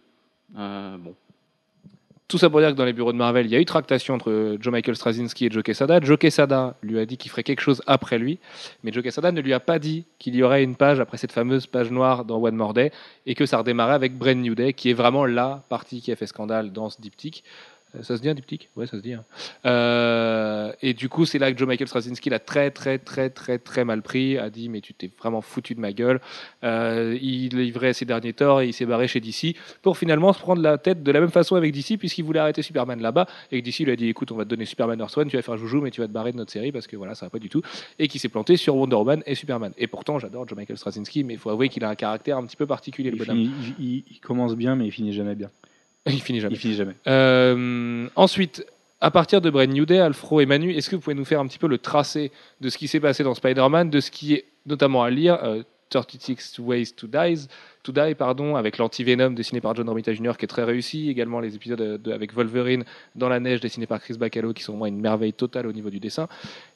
Euh, bon. Tout ça pour dire que dans les bureaux de Marvel, il y a eu tractation entre Joe Michael Straczynski et Joe Quesada. Joe Quesada lui a dit qu'il ferait quelque chose après lui, mais Joe Quesada ne lui a pas dit qu'il y aurait une page après cette fameuse page noire dans One More Day et que ça redémarrait avec Brand New Day, qui est vraiment la partie qui a fait scandale dans ce diptyque. Euh, Ça se dit un diptyque? Ouais, ça se dit. hein. Euh, et du coup, c'est là que Joe Michael Straczynski l'a très, très, très, très, très mal pris. A dit, mais tu t'es vraiment foutu de ma gueule. Euh, il livrait ses derniers torts et il s'est barré chez DC pour finalement se prendre la tête de la même façon avec DC puisqu'il voulait arrêter Superman là-bas et que DC lui a dit écoute on va te donner Superman Earth One tu vas faire joujou mais tu vas te barrer de notre série parce que voilà ça va pas du tout et qui s'est planté sur Wonder Woman et Superman et pourtant j'adore Joe Michael Straczynski mais il faut avouer qu'il a un caractère un petit peu particulier le bonhomme finit- il- il- il commence bien, mais il finit jamais bien. il finit jamais Il finit jamais. euh, ensuite, à partir de Brand New Day, Alfro et Manu, est-ce que vous pouvez nous faire un petit peu le tracé de ce qui s'est passé dans Spider-Man, de ce qui est notamment à lire, euh, 36 Ways to Die, to Die pardon, avec l'anti-Venom dessiné par John Romita Jr. qui est très réussi, également les épisodes euh, de- avec Wolverine dans la neige dessinés par Chris Bacalo qui sont moi une merveille totale au niveau du dessin,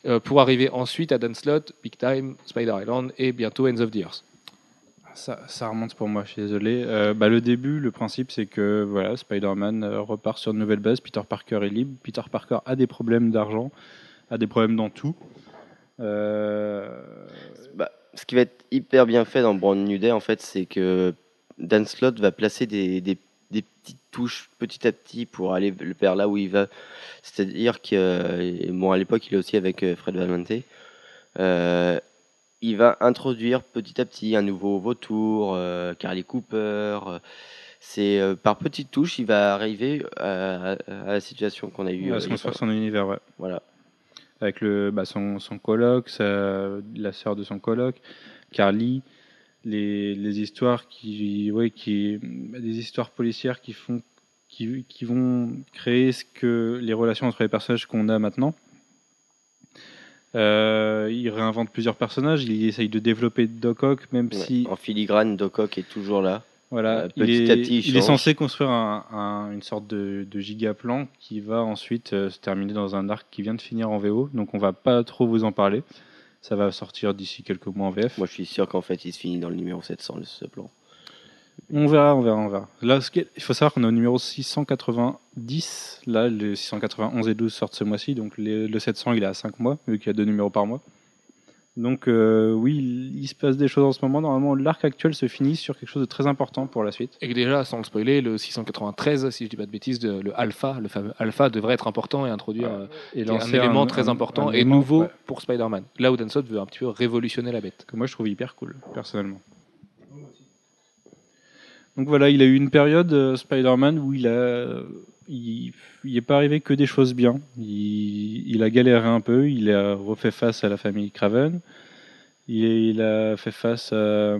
euh, pour arriver ensuite à Dan Slott, Big Time, Spider Island et bientôt Ends of the Earth. Ça, remonte pour moi, je suis désolé. Euh, bah, le début, le principe, c'est que voilà, Spider-Man euh, repart sur une nouvelle base. Peter Parker est libre. Peter Parker a des problèmes d'argent, a des problèmes dans tout. Euh, Bah, ce qui va être hyper bien fait dans Brand New Day, en fait, c'est que Dan Slott va placer des, petites touches petit à petit pour aller vers là où il va. C'est-à-dire que, bon, à l'époque, il est aussi avec Fred Valente. Il va introduire petit à petit un nouveau vautour, euh, Carly Cooper. euh, c'est euh, par petites touches, il va arriver à, à- à la situation qu'on a eue. à se construire son univers, ouais. Voilà. Avec le, bah, son, son coloc, sa- la sœur de son coloc, Carly, les, les histoires qui, ouais, qui, bah, des histoires policières qui font, qui, qui vont créer ce que les relations entre les personnages qu'on a maintenant. Euh, il réinvente plusieurs personnages, il essaye de développer Doc Ock, même Ouais. si En filigrane, Doc Ock est toujours là. voilà, Euh, il, petit est, à petit, il il est censé construire un- un- une sorte de, de giga plan qui va ensuite euh, se terminer dans un arc qui vient de finir en VO. Donc on va pas trop vous en parler. Ça va sortir d'ici quelques mois en VF. Moi, je suis sûr qu'en fait, il se finit dans le numéro 700, le- ce plan. On verra, on verra, on verra. Là, ce il faut savoir qu'on est au numéro 690. Là, les 691 et 12 sortent ce mois-ci. Donc les- le 700, il est à 5 mois, vu qu'il y a deux numéros par mois. Donc euh, oui, il, il se passe des choses en ce moment. Normalement, l'arc actuel se finit sur quelque chose de très important pour la suite. Et que déjà, sans le spoiler, le 693, si je dis pas de bêtises, de- le alpha, le fameux alpha, devrait être important et introduire euh, Et un élément très un- important un et nouveau ouais, pour Spider-Man. Là où Dan Slott veut un petit peu révolutionner la bête. que moi je trouve hyper cool, personnellement. Donc voilà, il a eu une période euh, Spider-Man où il a, il, il est pas arrivé que des choses bien. Il, il a galéré un peu, il a refait face à la famille Craven, il, il a fait face à,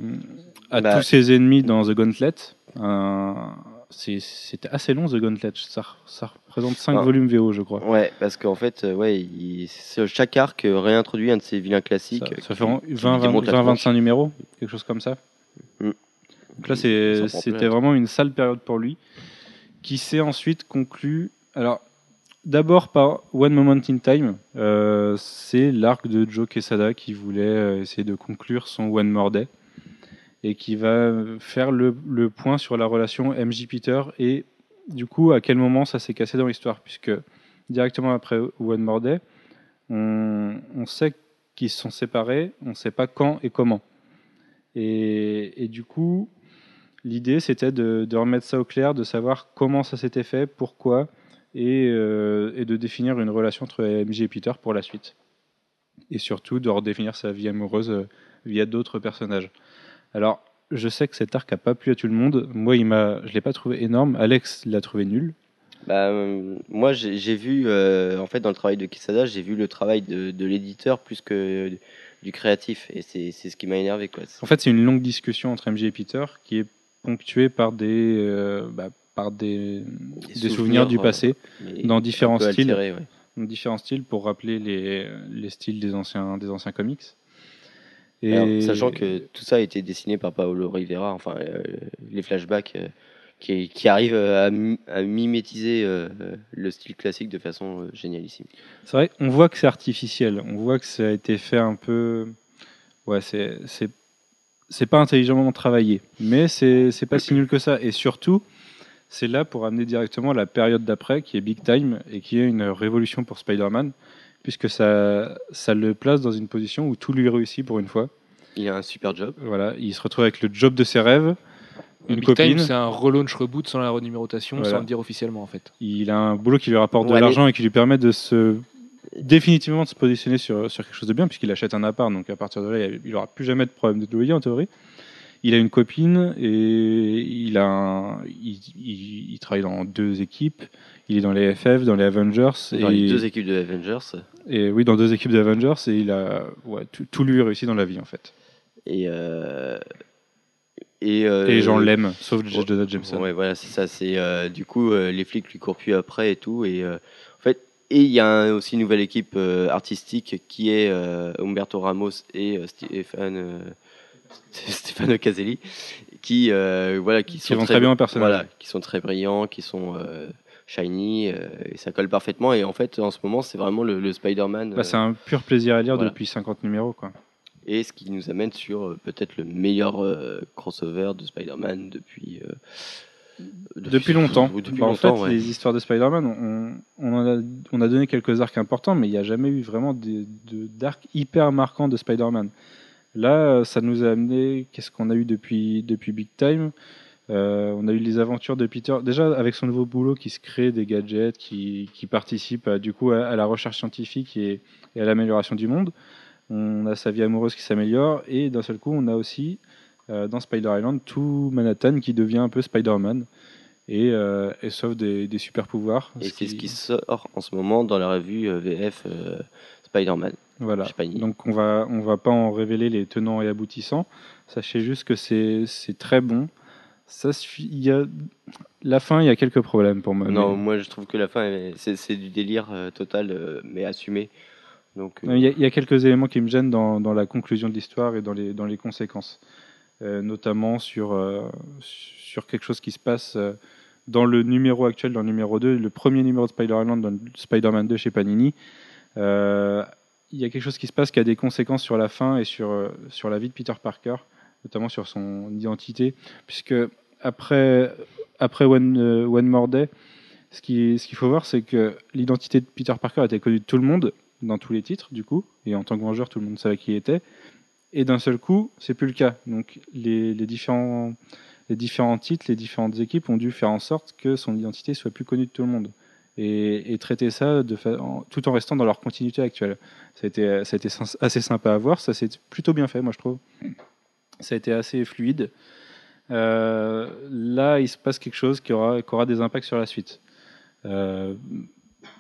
à Bah. tous ses ennemis dans The Gauntlet. C'était assez long The Gauntlet, ça, ça représente 5 Ah. volumes VO, je crois. Ouais, parce qu'en fait, euh, ouais, il- chaque arc euh, réintroduit un de ces vilains classiques. Ça, euh, fait en- qui lui 20, démonte la 20, tronche. 25 numéros, quelque chose comme ça. Mm. Donc là, c'était vraiment une sale période pour lui, qui s'est ensuite conclue. Alors, d'abord par One Moment in Time, euh, c'est l'arc de Joe Quesada qui voulait euh, essayer de conclure son One More Day et qui va faire le, le point sur la relation MJ Peter et du coup à quel moment ça s'est cassé dans l'histoire, puisque directement après One More Day, on, on sait qu'ils se sont séparés, on ne sait pas quand et comment. Et, et du coup, l'idée c'était de, de remettre ça au clair, de savoir comment ça s'était fait, pourquoi, et, euh, et de définir une relation entre MJ et Peter pour la suite. Et surtout de redéfinir sa vie amoureuse euh, via d'autres personnages. Alors, je sais que cet arc n'a pas plu à tout le monde. Moi, il m'a, je l'ai pas trouvé énorme. Alex l'a trouvé nul. Bah, euh, moi, j'ai vu, euh, en fait, dans le travail de Quesada, j'ai vu le travail de, de l'éditeur plus que du créatif. Et c'est c'est ce qui m'a énervé. Quoi. En fait, c'est une longue discussion entre MJ et Peter qui est ponctuée par des, euh, bah, par des, des souvenirs, du passé, dans différents styles. altérés, ouais. dans différents styles pour rappeler les, les styles des anciens, des anciens comics. Et Alors, sachant que tout ça a été dessiné par Paolo Rivera, enfin, euh, les flashbacks euh, qui, qui arrivent euh, à, à mimétiser euh, le style classique de façon euh, génialissime. c'est vrai, on voit que c'est artificiel, on voit que ça a été fait un peu. Ouais, c'est c'est pas intelligemment travaillé, mais c'est c'est pas si nul que ça. Et surtout, c'est là pour amener directement la période d'après, qui est big time et qui est une révolution pour Spider-Man, puisque ça ça le place dans une position où tout lui réussit pour une fois. Il a un super job. Voilà, il se retrouve avec le job de ses rêves, une Big copine. Time, c'est un relaunch reboot sans la renumérotation, Voilà. sans le dire officiellement en fait. il a un boulot qui lui rapporte de l'argent et qui lui permet de se définitivement de se positionner sur, sur quelque chose de bien puisqu'il achète un appart donc à partir de là il n'aura plus jamais de problème de loyer en théorie il a une copine et il a un- il, il- il travaille dans deux équipes il est dans les FF dans les Avengers Dans et, les deux équipes de Avengers. et oui dans deux équipes d'Avengers et il a ouais, tout, tout lui réussi dans la vie en fait Et, euh, et, euh, et les gens l'aiment sauf J. ouais, Jonah Jameson Ouais, voilà, c'est ça. C'est euh, du coup euh, les flics lui courent plus après et tout. Et euh, et il y a un- aussi une nouvelle équipe euh, artistique qui est euh, Umberto Ramos et euh, Stéphane Stéphane Caselli, qui voilà, qui, sont vont très bien personnage. Voilà, qui sont très brillants, qui sont shiny euh, et ça colle parfaitement. Et en fait, en ce moment, c'est vraiment le, le Spider-Man. Bah, c'est un pur plaisir à lire voilà. depuis 50 numéros quoi et ce qui nous amène sur euh, peut-être le meilleur crossover de Spider-Man depuis, euh, Depuis longtemps. depuis Bah, en fait, ouais. les histoires de Spider-Man, on, a, on a donné quelques arcs importants, mais il n'y a jamais eu vraiment d'arcs hyper marquants de Spider-Man. Là, ça nous a amené. Qu'est-ce qu'on a eu depuis, depuis Big Time? Euh, On a eu les aventures de Peter. Déjà, avec son nouveau boulot, qui se crée des gadgets, qui, qui participe à, du coup à, à la recherche scientifique et, et à l'amélioration du monde. On a sa vie amoureuse qui s'améliore. Et d'un seul coup, on a aussi euh, dans Spider Island tout Manhattan qui devient un peu Spider-Man. Et, euh, et sauve des, des super pouvoirs. Et c'est ce qui sort en ce moment dans la revue euh, VF euh, Spider-Man. Voilà. Donc on va on va pas en révéler les tenants et aboutissants. Sachez juste que c'est très bon. Ça suffit. Il y a la fin, il y a quelques problèmes pour moi. Non, mais- moi je trouve que la fin, c'est du délire euh, total, euh, mais assumé. Donc, euh, Il y, a, il y a quelques éléments qui me gênent dans, dans la conclusion de l'histoire et dans les, dans les conséquences. Euh, notamment sur, euh, sur quelque chose qui se passe euh, dans le numéro actuel, dans le numéro 2, le premier numéro de Spider-Man, dans Spider-Man 2 chez Panini. Il y a quelque chose qui se passe qui a des conséquences sur la fin et sur, sur la vie de Peter Parker, notamment sur son identité, puisque après, après One, One More Day, ce qui- ce qu'il faut voir, c'est que l'identité de Peter Parker était connue de tout le monde, dans tous les titres, du coup, et en tant que vengeur, tout le monde savait qui il était. Et d'un seul coup, c'est plus le cas. Donc, les, différents, titres, les différentes équipes ont dû faire en sorte que son identité soit plus connue de tout le monde. Et, traiter ça tout en restant dans leur continuité actuelle. Ça a été, assez sympa à voir. Ça s'est plutôt bien fait, moi, je trouve. Ça a été assez fluide. Euh, là, il se passe quelque chose qui aura, qui aura des impacts sur la suite. Euh,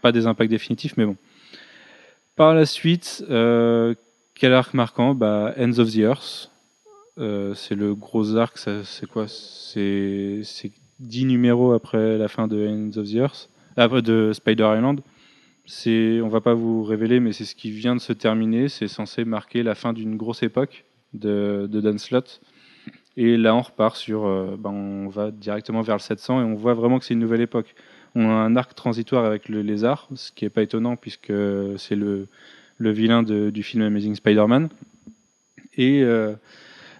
pas des impacts définitifs, mais bon. Par la suite, euh, quel arc marquant? Bah, Ends of the Earth. Euh, c'est le gros arc, c'est quoi? C'est 10 numéros après la fin de Ends of the Earth, après de Spider Island. C'est, on va pas vous révéler, mais c'est ce qui vient de se terminer. C'est censé marquer la fin d'une grosse époque de, de Dan Slott. Et là, on repart sur, euh, ben, on va directement vers le 700 et on voit vraiment que c'est une nouvelle époque. On a un arc transitoire avec le lézard, ce qui est pas étonnant puisque c'est le, le vilain de- du film Amazing Spider-Man. Et euh,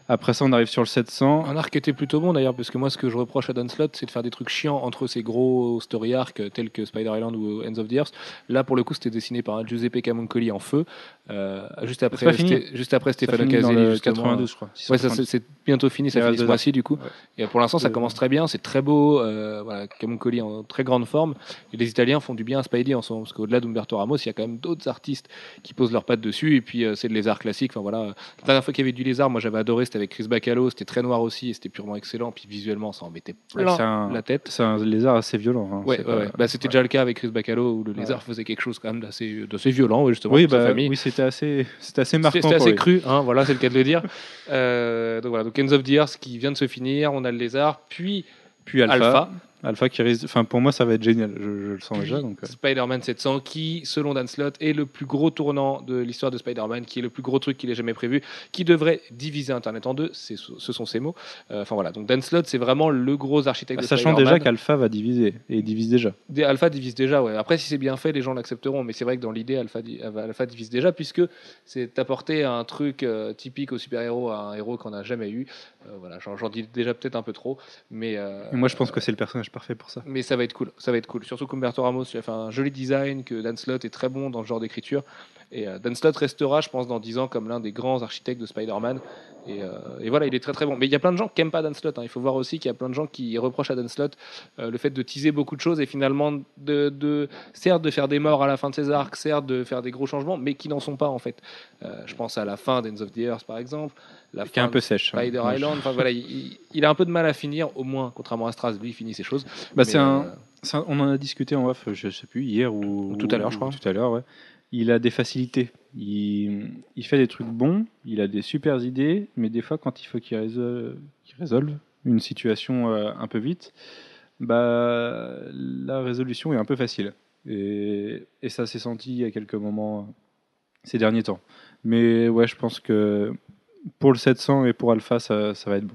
après ça, on arrive sur le 700. Un arc était plutôt bon d'ailleurs, parce que moi ce que je reproche à Dan Slott, c'est de faire des trucs chiants entre ces gros story arcs tels que Spider Island ou Ends of the Earth. Là pour le coup, c'était dessiné par Giuseppe Camuncoli en feu, euh, juste après, pas fini. Sté- juste après Caselli le justement. 92, je crois. Ouais, ça, c'est bientôt fini, ça finit ce mois-ci du coup. Ouais. Et pour l'instant, ça commence très bien, c'est très beau. Euh, voilà, Camuncoli en très grande forme. Et les Italiens font du bien à Spidey en ce moment, parce qu'au-delà d'Umberto Ramos, il y a quand même d'autres artistes qui posent leurs pattes dessus. Et puis euh, c'est le lézard classique. Enfin voilà, la dernière fois qu'il y avait du lézard, moi j'avais adoré, c'était avec Chris Bacalo, c'était très noir aussi, et c'était purement excellent. Puis visuellement, ça en mettait plein un, la tête. c'est un lézard assez violent. hein. Ouais, ouais, pas- ouais. Bah, c'était ouais. déjà le cas avec Chris Bacalo où le lézard faisait quelque chose quand même d'assez violent, justement. Oui, pour sa bah, famille. oui, c'était assez, c'était assez marquant. c'était assez cru, hein, voilà, c'est le cas de le dire. Euh, donc voilà, donc Ends of the Earth qui vient de se finir, on a le lézard, puis Puis Alpha, Alpha, Alpha, qui risque, enfin pour moi ça va être génial. Je, je le sens déjà. Donc, euh. Spider-Man 700 qui, selon Dan Slott, est le plus gros tournant de l'histoire de Spider-Man, qui est le plus gros truc qu'il ait jamais prévu, qui devrait diviser Internet en deux, c'est- ce sont ses mots. Euh, Enfin voilà, donc Dan Slott, c'est vraiment le gros architecte de Sachant déjà qu'Alpha va diviser et divise déjà. Des- Alpha divise déjà, ouais. Après, si c'est bien fait, les gens l'accepteront. Mais c'est vrai que dans l'idée, Alpha, di- Alpha divise déjà, puisque c'est apporter un truc euh, typique au super-héros à un héros qu'on n'a jamais eu. Euh, voilà, j'en dis déjà peut-être un peu trop, mais. moi je pense que c'est le personnage parfait pour ça. Mais ça va être cool, ça va être cool. Surtout qu'Umberto Ramos il a fait un joli design, que Dan Slott est très bon dans ce genre d'écriture. Et euh, Dan Slott restera, je pense, dans 10 ans comme l'un des grands architectes de Spider-Man. Et, euh, et voilà, il est très très bon. Mais il y a plein de gens qui n'aiment pas Dan Slott. hein. Il faut voir aussi qu'il y a plein de gens qui reprochent à Dan Slott euh, le fait de teaser beaucoup de choses et finalement, de, de, certes, de faire des morts à la fin de ses arcs, certes, de faire des gros changements, mais qui n'en sont pas en fait. Euh, je pense à la fin d'Ends of the Earth par exemple. La Qui est fin un peu de sèche. hein. Spider Ouais. Island. Enfin, voilà, il, a un peu de mal à finir, au moins, contrairement à Stras, lui, il finit ses choses. Bah, Mais, c'est un, euh, Ça, on en a discuté en off, je sais plus, hier ou Tout à l'heure, je crois. Tout à l'heure, ouais. Il a des facilités. Il, fait des trucs bons, il a des super idées, mais des fois, quand il faut qu'il résolve, résolve une situation euh, un peu vite, bah, la résolution est un peu facile. Et, ça s'est senti à quelques moments ces derniers temps. Mais ouais, je pense que pour le 700 et pour Alpha, ça, va être bon.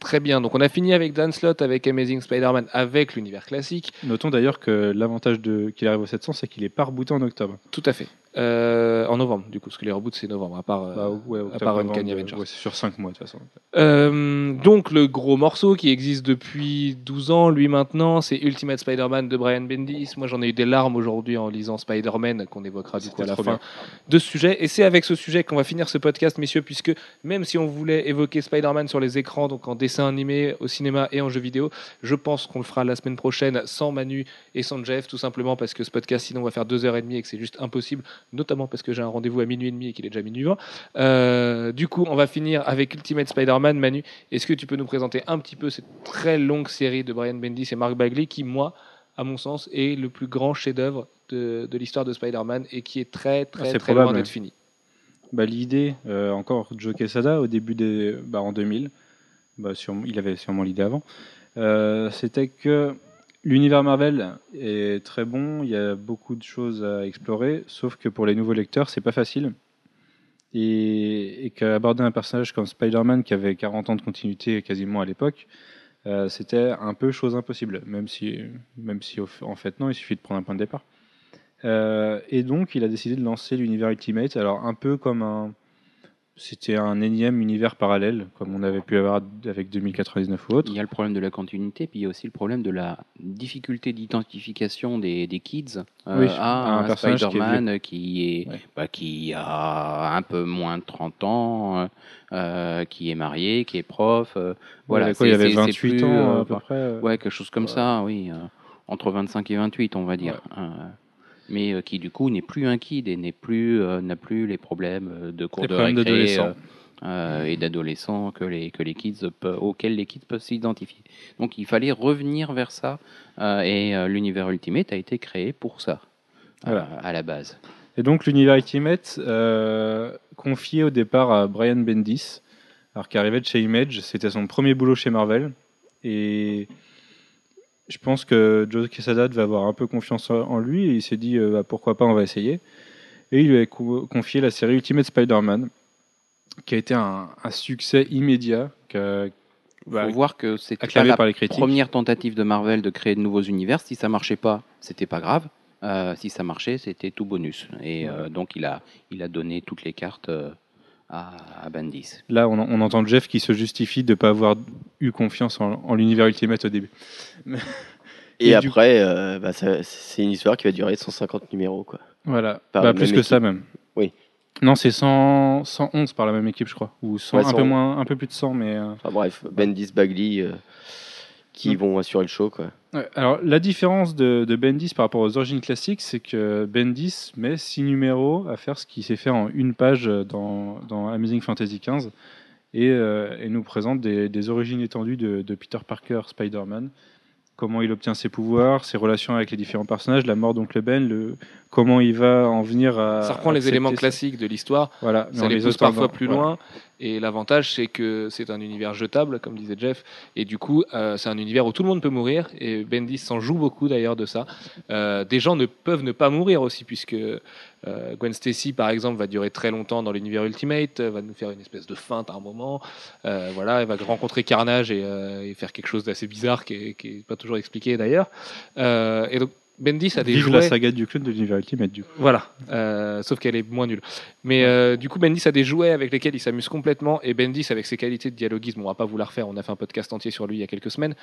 Très bien, donc on a fini avec Dan Slott, avec Amazing Spider-Man, avec l'univers classique. Notons d'ailleurs que l'avantage de qu'il arrive au 700, c'est qu'il est pas rebooté en octobre. Tout à fait. Euh, en novembre, du coup, parce que les reboots, c'est novembre, à part, euh, Bah, ouais, à part Uncanny Avengers. ouais, c'est sur 5 mois de toute façon. Euh, donc le gros morceau qui existe depuis 12 ans, lui maintenant, c'est Ultimate Spider-Man de Brian Bendis. Moi j'en ai eu des larmes aujourd'hui en lisant Spider-Man, qu'on évoquera du coup à la fin bien. de ce sujet. Et c'est avec ce sujet qu'on va finir ce podcast, messieurs, puisque même si on voulait évoquer Spider-Man sur les écrans, donc en dessin animé, au cinéma et en jeu vidéo, je pense qu'on le fera la semaine prochaine sans Manu et sans Jeff, tout simplement parce que ce podcast sinon va faire deux heures et demie et que c'est juste impossible, notamment parce que j'ai un rendez-vous à minuit et demi et qu'il est déjà minuit 20. Euh, du coup, on va finir avec Ultimate Spider-Man. Manu, est-ce que tu peux nous présenter un petit peu cette très longue série de Brian Bendis et Mark Bagley qui, moi, à mon sens, est le plus grand chef-d'œuvre de, de l'histoire de Spider-Man et qui est très, très, Ah, très loin probable. d'être fini? Bah, L'idée, euh, encore Joe Quesada, au début des, bah, en 2000, bah, sûrement- il avait sûrement l'idée avant, euh, c'était que l'univers Marvel est très bon, il y a beaucoup de choses à explorer, sauf que pour les nouveaux lecteurs, c'est pas facile. Et, et qu'aborder un personnage comme Spider-Man, qui avait 40 ans de continuité quasiment à l'époque, euh, c'était un peu chose impossible, même si, même si en fait non, il suffit de prendre un point de départ. Euh, et donc, il a décidé de lancer l'univers Ultimate, alors un peu comme un. C'était un énième univers parallèle, comme on avait pu avoir avec 2099 ou autre. Il y a le problème de la continuité, puis il y a aussi le problème de la difficulté d'identification des, des kids euh, Oui, à un un, personnage qui est Spider-Man qui est, Ouais. bah, qui a un peu moins de 30 ans, euh, qui est marié, qui est prof. euh, voilà, il y, quoi, il y c'est- avait c'est- c'est 28 plus, ans à peu près. Ouais, quelque chose comme Ouais. ça, oui. entre 25 et 28, on va dire. Mais euh, qui, du coup, n'est plus un kid et n'est plus, euh, n'a plus les problèmes euh, de cours Les de récré et d'adolescents que les, que les kids auxquels les kids peuvent s'identifier. Donc, il fallait revenir vers ça. et l'univers Ultimate a été créé pour ça, Voilà. à la base. Et donc l'univers Ultimate, euh, confié au départ à Brian Bendis, alors qui arrivait de chez Image, c'était son premier boulot chez Marvel. Et je pense que Joe Quesada devait avoir un peu confiance en lui et il s'est dit euh, bah, pourquoi pas, on va essayer. Et il lui a co- confié la série Ultimate Spider-Man, qui a été un, un succès immédiat, Il bah, faut voir que c'était la par les première tentative de Marvel de créer de nouveaux univers. Si ça marchait pas, c'était pas grave. Euh, si ça marchait, c'était tout bonus. Et euh, donc il a, il a donné toutes les cartes à, à Bendis. Là, on, on entend Jeff qui se justifie de ne pas avoir eu confiance en, en l'univers Ultimate au début. Et, après, euh, bah, c'est une histoire qui va durer 150 numéros. Quoi. Voilà, Bah, plus que ça même. Oui. Non, c'est 100 111 par la même équipe, je crois. Ou 100, Ouais, un, 100. peu moins, un peu plus de 100, mais. euh, Enfin bref, Bendis, Bagley euh, qui Mm. vont assurer le show. Quoi. Alors, la différence de, de Bendis par rapport aux origines classiques, c'est que Bendis met 6 numéros à faire ce qui s'est fait en une page dans, dans Amazing Fantasy XV et, euh, et nous présente des, des origines étendues de, de Peter Parker, Spider-Man. Comment il obtient ses pouvoirs, ses relations avec les différents personnages, la mort d'Oncle Ben, le, comment il va en venir à. Ça reprend les éléments ça. classiques de l'histoire, Voilà, mais ça en les pousse parfois plus Voilà. loin. Et l'avantage, c'est que c'est un univers jetable, comme disait Jeff. Et du coup, euh, c'est un univers où tout le monde peut mourir. Et Bendis s'en joue beaucoup d'ailleurs de ça. Euh, des gens ne peuvent ne pas mourir aussi, puisque euh, Gwen Stacy, par exemple, va durer très longtemps dans l'univers Ultimate, va nous faire une espèce de feinte à un moment. Voilà, elle va rencontrer Carnage et, et faire quelque chose d'assez bizarre qui est, qui est pas toujours expliqué d'ailleurs. Et donc, Bendis a des Vive jouets. la saga du clone de l'univers Ultimate, du coup. Voilà, euh, sauf qu'elle est moins nulle. Mais euh, du coup, Bendis a des jouets avec lesquels il s'amuse complètement. Et Bendis, avec ses qualités de dialoguisme, on va pas vous la refaire, on a fait un podcast entier sur lui il y a quelques semaines.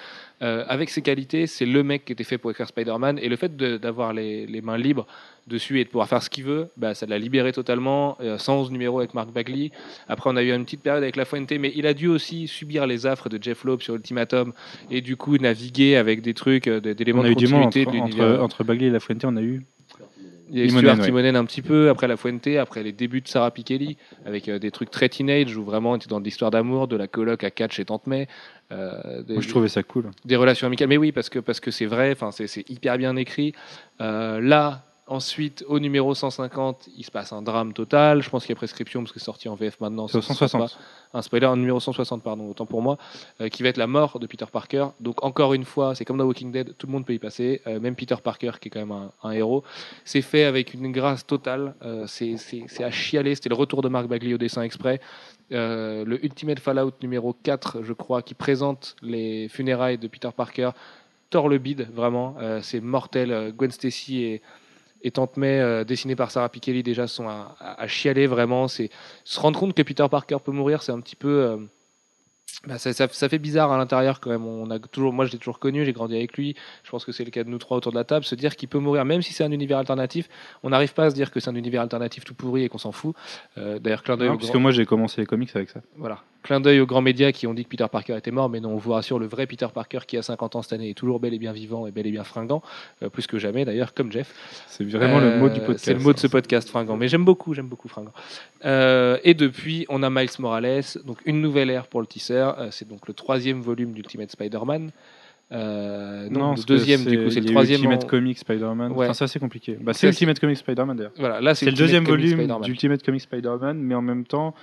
Euh, avec ses qualités, c'est le mec qui était fait pour écrire Spider-Man. Et le fait d'avoir les, les mains libres dessus et de pouvoir faire ce qu'il veut, bah, ça l'a libéré totalement. Euh, 111 numéros avec Mark Bagley. Après, on a eu une petite période avec La Fuente, mais il a dû aussi subir les affres de Jeff Loeb sur Ultimatum et du coup naviguer avec des trucs, euh, d'éléments On a de continuité entre, entre, entre Bagley et La Fuente, on a eu. Il y a eu Timonen, Stuart ouais. Timonen un petit peu, après La Fuente, après les débuts de Sarah Pikeli, avec euh, des trucs très teenage, où vraiment on était dans de l'histoire d'amour, de la coloc à 4 chez Tante May, euh, des, Moi, je trouvais ça cool. des relations amicales. Mais oui, parce que parce que c'est vrai, enfin c'est c'est hyper bien écrit. Euh, là, ensuite, au numéro 150, il se passe un drame total. Je pense qu'il y a prescription, parce que c'est sorti en VF maintenant. C'est au ça se sent 160. pas. Un spoiler, un numéro 160, pardon, autant pour moi, euh, qui va être la mort de Peter Parker. Donc encore une fois, c'est comme dans Walking Dead, tout le monde peut y passer, euh, même Peter Parker qui est quand même un, un héros. C'est fait avec une grâce totale. euh, c'est à chialer. C'était le retour de Mark Bagley au dessin exprès. Le Ultimate Fallout numéro 4, je crois, qui présente les funérailles de Peter Parker, tord le bide, vraiment. C'est mortel. Gwen Stacy est, et Tante May, euh, dessinés par Sarah Pikeli, déjà sont à, à- à chialer vraiment. C'est se rendre compte que Peter Parker peut mourir, c'est un petit peu. euh, bah, ça, ça- ça fait bizarre à l'intérieur quand même. On a toujours, moi, je l'ai toujours connu, j'ai grandi avec lui. Je pense que c'est le cas de nous trois autour de la table. Se dire qu'il peut mourir, même si c'est un univers alternatif, on n'arrive pas à se dire que c'est un univers alternatif tout pourri et qu'on s'en fout. Euh, D'ailleurs, clin d'œil Non, au parce grand- que moi j'ai commencé les comics avec ça. voilà. Clin d'œil aux grands médias qui ont dit que Peter Parker était mort, mais non, on vous rassure, le vrai Peter Parker qui a 50 ans cette année est toujours bel et bien vivant et bel et bien fringant, euh, plus que jamais d'ailleurs, comme Jeff. C'est vraiment le mot du Euh, podcast. C'est le mot de ce podcast, fringant. Mais j'aime beaucoup, j'aime beaucoup fringant. Euh, et depuis, on a Miles Morales, donc une nouvelle ère pour le. Euh, c'est donc le troisième volume d'Ultimate Spider-Man. Euh, non, le deuxième du coup, c'est le troisième. Ultimate en- Comics Spider-Man. Ouais. Enfin, ça c'est compliqué. Bah, c'est Ultimate Comics Spider-Man d'ailleurs. Voilà, là c'est le deuxième Comics volume d'Ultimate Comics Spider-Man, mais en même temps,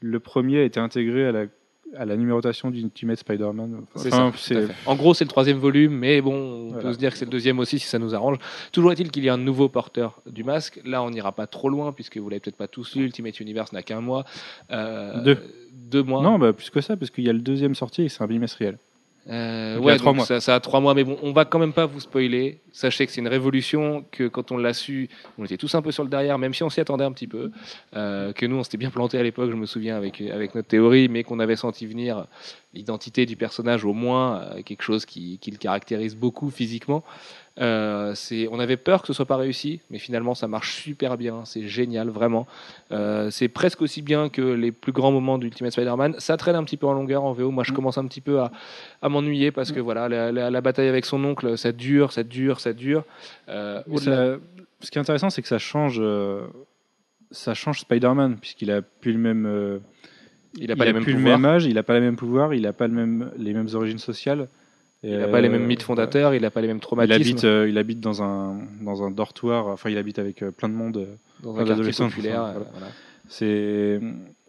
le premier a été intégré à la, à la numérotation d'Ultimate Spider-Man. Enfin. En gros, c'est le troisième volume, mais bon, on peut se dire que c'est le deuxième aussi si ça nous arrange. Toujours est-il qu'il y a un nouveau porteur du masque. Là, on n'ira pas trop loin puisque vous l'avez peut-être pas tous lu. Ultimate Universe n'a qu'un mois. Euh, Deux. Deux mois. Non, bah, plus que ça, parce qu'il y a le deuxième sorti et c'est un bimestriel. Euh, ouais, trois mois. Ça, ça a trois mois, mais bon, on va quand même pas vous spoiler. Sachez que c'est une révolution, que quand on l'a su, on était tous un peu sur le derrière, même si on s'y attendait un petit peu. Euh, que nous, on s'était bien planté à l'époque, je me souviens, avec, avec notre théorie, mais qu'on avait senti venir l'identité du personnage, au moins, euh, quelque chose qui, qui le caractérise beaucoup physiquement. Euh, on avait peur que ce soit pas réussi, mais finalement ça marche super bien, c'est génial vraiment. Euh, c'est presque aussi bien que les plus grands moments d'Ultimate Spider-Man. Ça traîne un petit peu en longueur en VO. Moi, je Mm. commence un petit peu à, à m'ennuyer parce que voilà, la, la- la bataille avec son oncle, ça dure, ça dure, ça dure. Euh, ça- ce qui est intéressant, c'est que ça change, ça change Spider-Man, puisqu'il a plus le même. il a pas plus le même âge, il n'a pas les mêmes pouvoirs, il n'a pas le même, les mêmes origines sociales. Il n'a pas les mêmes mythes fondateurs, il n'a pas les mêmes Il traumatismes. habite, euh, il habite dans un, dans un dortoir, enfin il habite avec euh, plein de monde. euh, dans un quartier l'adolescent, populaire. enfin, euh, voilà. voilà. C'est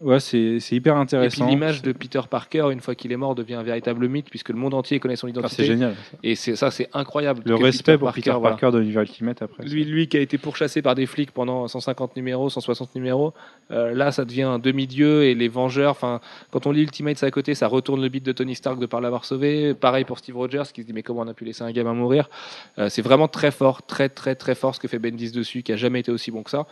ouais, c'est hyper Et puis intéressant. l'image de Peter Parker, une fois qu'il est mort, devient un véritable mythe puisque le monde entier connaît son Ah, identité. c'est génial. et c'est ça, c'est incroyable. Le respect pour Peter voilà. Parker de l'univers Ultimate après. Lui, lui qui a été pourchassé par des flics pendant 150 numéros, 160 numéros, euh, là ça devient un demi-dieu et les Vengeurs. Enfin, quand on lit Ultimate, à côté, ça retourne le beat de Tony Stark de par l'avoir sauvé. Pareil pour Steve Rogers qui se dit mais comment on a pu laisser un gamin mourir? Euh, C'est vraiment très fort, très très très fort ce que fait Bendis dessus, qui a jamais été aussi bon que ça.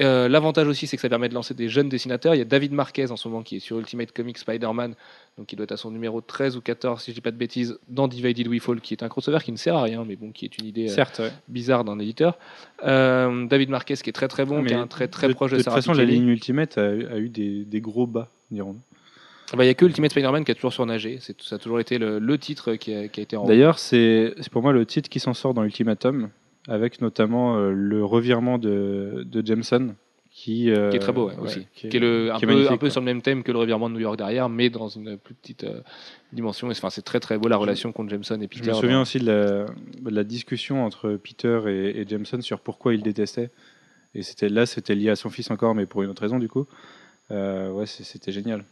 Euh, L'avantage aussi, c'est que ça permet de lancer des jeunes dessinateurs. Il y a David Marquez en ce moment qui est sur Ultimate Comics Spider-Man, donc qui doit être à son numéro 13 ou 14, si je dis pas de bêtises, dans Divided We Fall, qui est un crossover qui ne sert à rien, mais bon, qui est une idée euh, Certes, ouais. bizarre d'un éditeur. Euh, David Marquez qui est très très bon, Mais qui est un très très de, proche de, de toute Sarah façon, la ligne Ultimate a, a eu des, des gros bas, dirons Bah, Il y a que Ultimate Spider-Man qui a toujours surnagé. Ça a toujours été le, le titre qui a, qui a été en. D'ailleurs, c'est pour moi le titre qui s'en sort dans Ultimatum, avec notamment euh, le revirement de, de Jameson, qui, euh, qui est très beau ouais, ouais, aussi, qui est- qui est, le, un, qui est peu, un peu sur le même thème que le revirement de New York derrière, mais dans une plus petite euh, dimension. Enfin, c'est très très beau la relation contre Jameson et Peter. Je me souviens dans- aussi de la, de la discussion entre Peter et, et Jameson sur pourquoi il détestait. Et c'était là, c'était lié à son fils encore, mais pour une autre raison du coup. Euh, ouais, c'était génial.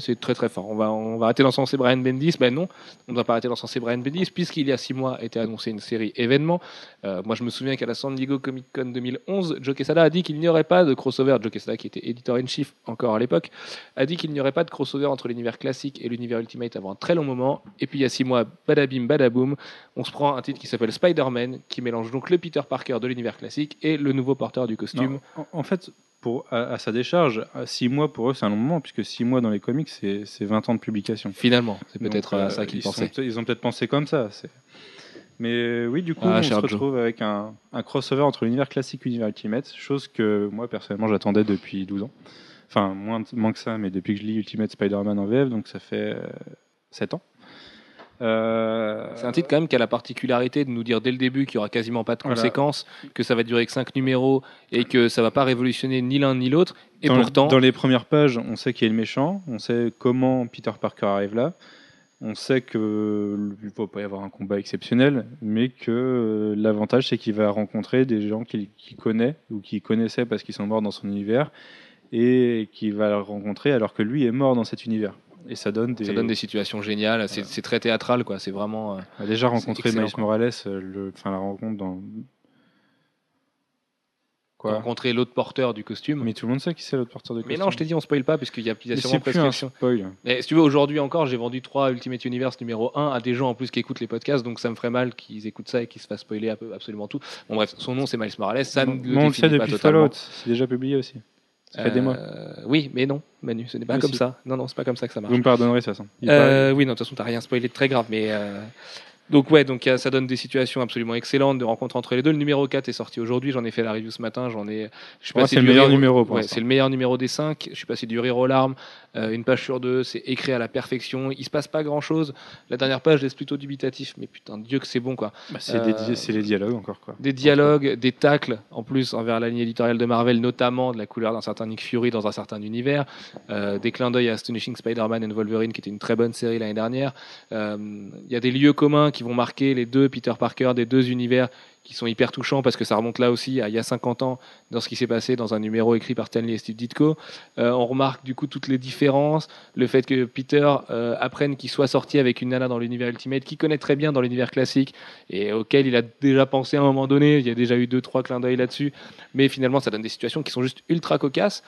C'est très très fort. On va, on va arrêter d'encenser Brian Bendis. Ben non, on ne va pas arrêter d'encenser Brian Bendis, puisqu'il y a six mois était annoncé une série événement. Euh, moi, je me souviens qu'à la San Diego Comic Con 2011, Joe Quesada a dit qu'il n'y aurait pas de crossover. Joe Quesada, qui était editor-in-chief encore à l'époque, a dit qu'il n'y aurait pas de crossover entre l'univers classique et l'univers Ultimate avant un très long moment. Et puis il y a six mois, badabim, badaboum, on se prend un titre qui s'appelle Spider-Man, qui mélange donc le Peter Parker de l'univers classique et le nouveau porteur du costume. En fait, pour, à, à sa décharge, à six mois pour eux, c'est un long moment, puisque six mois dans les comics, c'est c'est 20 ans de publication. Finalement, c'est peut-être euh, à ça qu'ils ils sont pensaient. Ils ont peut-être pensé comme ça. Mais euh, oui, du coup, Ah, on se Joe. retrouve avec un, un crossover entre l'univers classique et l'univers Ultimate, chose que moi, personnellement, j'attendais depuis 12 ans. Enfin, moins, moins que ça, mais depuis que je lis Ultimate Spider-Man en VF, donc ça fait euh, 7 ans. Euh, C'est un titre quand même qui a la particularité de nous dire dès le début qu'il y aura quasiment pas de Voilà. conséquences, que ça va durer que 5 numéros et que ça va pas révolutionner ni l'un ni l'autre. Et dans, pourtant, dans les premières pages, on sait qui est le méchant, on sait comment Peter Parker arrive là, on sait que ne va pas y avoir un combat exceptionnel, mais que euh, l'avantage c'est qu'il va rencontrer des gens qu'il qu'il connaît ou qu'il connaissait parce qu'ils sont morts dans son univers et qu'il va rencontrer alors que lui est mort dans cet univers. Et ça donne des. ça donne des situations géniales. C'est c'est très théâtral, quoi. C'est vraiment. euh, On a déjà c'est rencontré quoi. Morales, euh, le, enfin la rencontre dans Quoi? Rencontrer l'autre porteur du costume. Mais, Mais tout le monde sait qui c'est l'autre porteur de costume. non, je t'ai dit, on spoil pas, puisqu'il y a, il y a Mais sûrement c'est plus un spoil. Mais si tu veux, aujourd'hui encore, j'ai vendu 3 Ultimate Universe numéro 1 à des gens en plus qui écoutent les podcasts, donc ça me ferait mal qu'ils écoutent ça et qu'ils se fassent spoiler un peu- absolument tout. Bon, bref, son nom c'est Miles Morales, ça ne Mais le on le sait depuis totalement. Fallout. C'est déjà publié aussi. Ça fait des mois. Euh, Oui, mais non, Manu, ce n'est pas Mais comme si. ça. Non, non, c'est pas comme ça que ça marche. Vous me pardonnerez, ça. façon. Il Euh, oui, non, de toute façon, t'as rien spoilé de très grave, mais. Donc, ouais, donc euh, ça donne des situations absolument excellentes de rencontres entre les deux. Le numéro 4 est sorti aujourd'hui, j'en ai fait la review ce matin, j'en ai. Je suis passé c'est le meilleur rire- numéro Ouais, c'est le meilleur numéro des 5. Je suis passé du rire aux larmes, euh, une page sur deux, c'est écrit à la perfection. Il se passe pas grand chose. La dernière page laisse plutôt dubitatif, mais putain, Dieu que c'est bon, quoi. Bah, c'est des Euh, di- les dialogues encore. Quoi. Des dialogues, des tacles, en plus, envers la ligne éditoriale de Marvel, notamment de la couleur d'un certain Nick Fury dans un certain univers, euh, des clins d'œil à Astonishing Spider-Man and Wolverine, qui était une très bonne série l'année dernière. Il y a des lieux communs qui vont marquer les deux Peter Parker des deux univers qui sont hyper touchants parce que ça remonte là aussi à il y a 50 ans dans ce qui s'est passé dans un numéro écrit par Stanley et Steve Ditko. Euh, on remarque du coup toutes les différences, le fait que Peter euh, apprenne qu'il soit sorti avec une nana dans l'univers Ultimate qu'il connaît très bien dans l'univers classique et auquel il a déjà pensé à un moment donné. Il y a déjà eu deux trois clins d'œil là-dessus, mais finalement ça donne des situations qui sont juste ultra cocasses.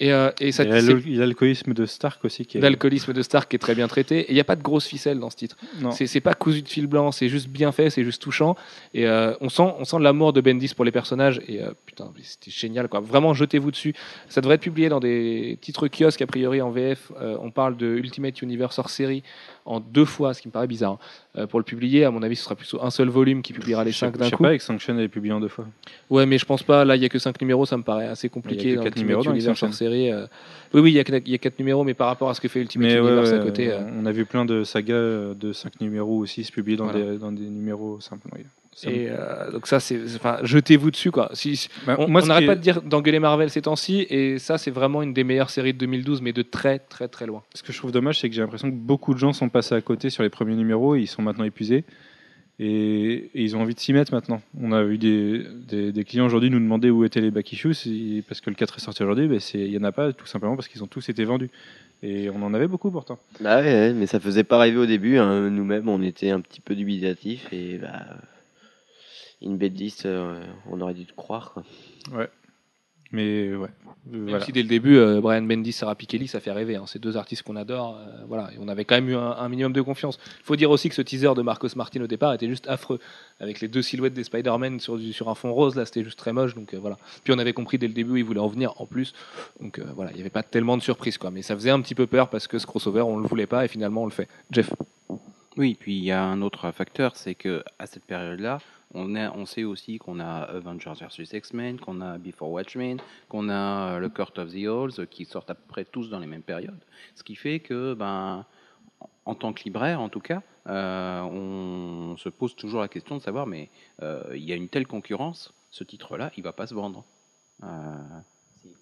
Et, euh, et ça, Il y a c'est le- il y a l'alcoolisme de Stark aussi qui est. l'alcoolisme de Stark qui est très bien traité. Et il n'y a pas de grosse ficelle dans ce titre. Non. C'est pas cousu de fil blanc, c'est juste bien fait, c'est juste touchant. Et euh, on sent, on sent l'amour de Bendis pour les personnages. Et euh, putain, c'était génial, quoi. Vraiment, jetez-vous dessus. Ça devrait être publié dans des titres kiosques, a priori en VF. Euh, on parle de Ultimate Universe hors série en deux fois, ce qui me paraît bizarre. Euh, pour le publier, à mon avis, ce sera plutôt un seul volume qui publiera les Je sais- cinq je d'un sais coup. pas, avec Sanction, elle est publiée en deux fois. Ouais, mais je pense pas. Là, il y a que 5 numéros, ça me paraît assez Il y compliqué. a que dans quatre Ultimate numéros dans Universe hors série. euh. Oui, oui, il y a que- il y a 4 numéros, mais par rapport à ce que fait Ultimate Mais ouais, Universe ouais, à côté. euh, on a vu plein de sagas de 5 numéros aussi se publier dans, Voilà. des, dans des numéros simples. oui. Et euh, donc ça, c'est, enfin, jetez-vous dessus quoi. Si, Bah, on moi, on ce n'arrête pas de dire d'engueuler Marvel ces temps-ci, et ça, c'est vraiment une des meilleures séries de 2012, mais de très très très loin. Ce que je trouve dommage, c'est que j'ai l'impression que beaucoup de gens sont passés à côté sur les premiers numéros et ils sont maintenant épuisés. Et, et ils ont envie de s'y mettre maintenant. On a eu des, des- des clients aujourd'hui nous demander où étaient les back issues parce que le 4 est sorti aujourd'hui. ben Il n'y en a pas tout simplement parce qu'ils ont tous été vendus. Et on en avait beaucoup pourtant. Bah ouais, ouais, mais ça faisait pas rêver au début. hein. Nous-mêmes, on était un petit peu dubitatifs et bah, une bêtise, euh, on aurait dû te croire. Quoi. Mais ouais. Même Voilà. si dès le début, euh, Brian Bendis, Sarah Pikeli, ça fait rêver. hein. C'est deux artistes qu'on adore. euh, voilà, et on avait quand même eu un, un minimum de confiance. Il faut dire aussi que ce teaser de Marcos Martin au départ était juste affreux, avec les deux silhouettes des Spider-Man sur, du- sur un fond rose. Là, c'était juste très moche. Donc euh, voilà. Puis on avait compris dès le début où il voulait en venir en plus. Donc euh, voilà, il n'y avait pas tellement de surprises quoi. Mais ça faisait un petit peu peur parce que ce crossover, on le voulait pas et finalement on le fait. Jeff. Oui, puis il y a un autre facteur, c'est que à cette période-là, on, a- on sait aussi qu'on a Avengers vs X-Men, qu'on a Before Watchmen, qu'on a euh, le Court of the Halls, euh, qui sortent à peu près tous dans les mêmes périodes. Ce qui fait que, ben, en tant que libraire, en tout cas, euh, on se pose toujours la question de savoir, mais euh, il y a une telle concurrence, ce titre-là, il va pas se vendre. Euh,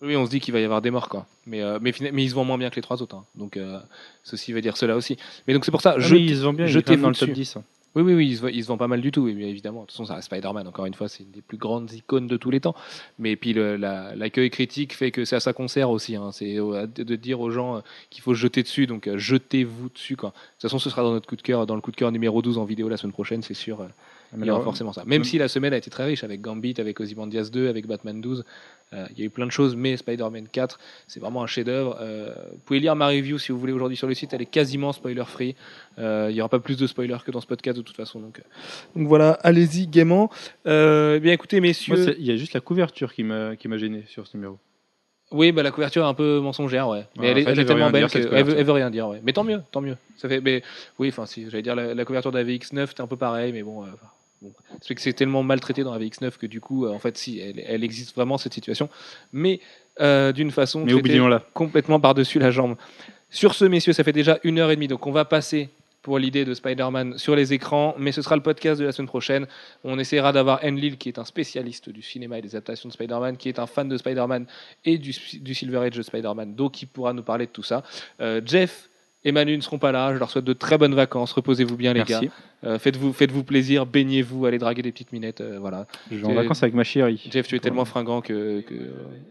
Oui, on se dit qu'il va y avoir des morts, quoi. Mais, euh, mais, fina- mais ils se vendent moins bien que les trois autres. hein. Donc, euh, ceci veut dire cela aussi. Mais donc, c'est pour ça. Ah, je mais ils se vendent bien, dans le top dessus. 10. hein. Oui, oui, oui, il se, vend- il se vend pas mal du tout, oui, évidemment. De toute façon, Spider-Man, encore une fois, c'est une des plus grandes icônes de tous les temps. Mais puis, l'accueil critique fait que c'est à ça qu'on sert aussi. hein. C'est de, dire aux gens euh, qu'il faut se jeter dessus, donc euh, jetez-vous dessus. De toute façon, ce sera dans notre coup de cœur, dans le coup de cœur numéro 12 en vidéo la semaine prochaine, c'est sûr. euh, Il y aura forcément ça. Même si la semaine a été très riche avec Gambit, avec Ozymandias 2, avec Batman 12. euh, il y a eu plein de choses, mais Spider-Man 4, c'est vraiment un chef-d'œuvre. Euh, vous pouvez lire ma review si vous voulez aujourd'hui sur le site, elle est quasiment spoiler-free. Euh, il n'y aura pas plus de spoilers que dans ce podcast de toute façon. Donc, donc voilà, allez-y gaiement. Eh bien écoutez, messieurs. Moi, il y a juste la couverture qui m'a gêné sur ce numéro. Oui, bah, la couverture est un peu mensongère, ouais. Mais elle, est, elle tellement belle qu'elle elle veut rien dire, ouais. Mais tant mieux, tant mieux. Ça fait, mais oui, enfin, si, j'allais dire la, la couverture de la VX9, c'était un peu pareil, mais bon. Bon. C'est que c'est tellement maltraité dans la VX9 que du coup, euh, en fait, si, elle, elle existe vraiment cette situation, mais euh, d'une façon Mais complètement par-dessus la jambe. Sur ce, messieurs, ça fait déjà une heure et demie, donc on va passer pour l'idée de Spider-Man sur les écrans, mais ce sera le podcast de la semaine prochaine. On essaiera d'avoir Enlil, qui est un spécialiste du cinéma et des adaptations de Spider-Man, qui est un fan de Spider-Man et du, du Silver Age de Spider-Man, donc qui pourra nous parler de tout ça. Euh, Jeff et Manu ne seront pas là, je leur souhaite de très bonnes vacances, reposez-vous bien les Merci. gars, Euh, faites-vous faites -vous plaisir, baignez-vous, allez draguer des petites minettes, euh, voilà. Je vais en vacances avec ma chérie. Jeff, tu es tellement fringant que, que-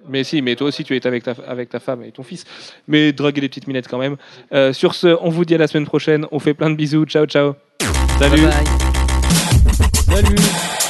Mais si, mais toi aussi, tu es avec ta, avec ta femme et ton fils. Mais draguer des petites minettes quand même. Euh, sur ce, on vous dit à la semaine prochaine. On fait plein de bisous. Ciao, ciao. Salut. bye bye. Salut.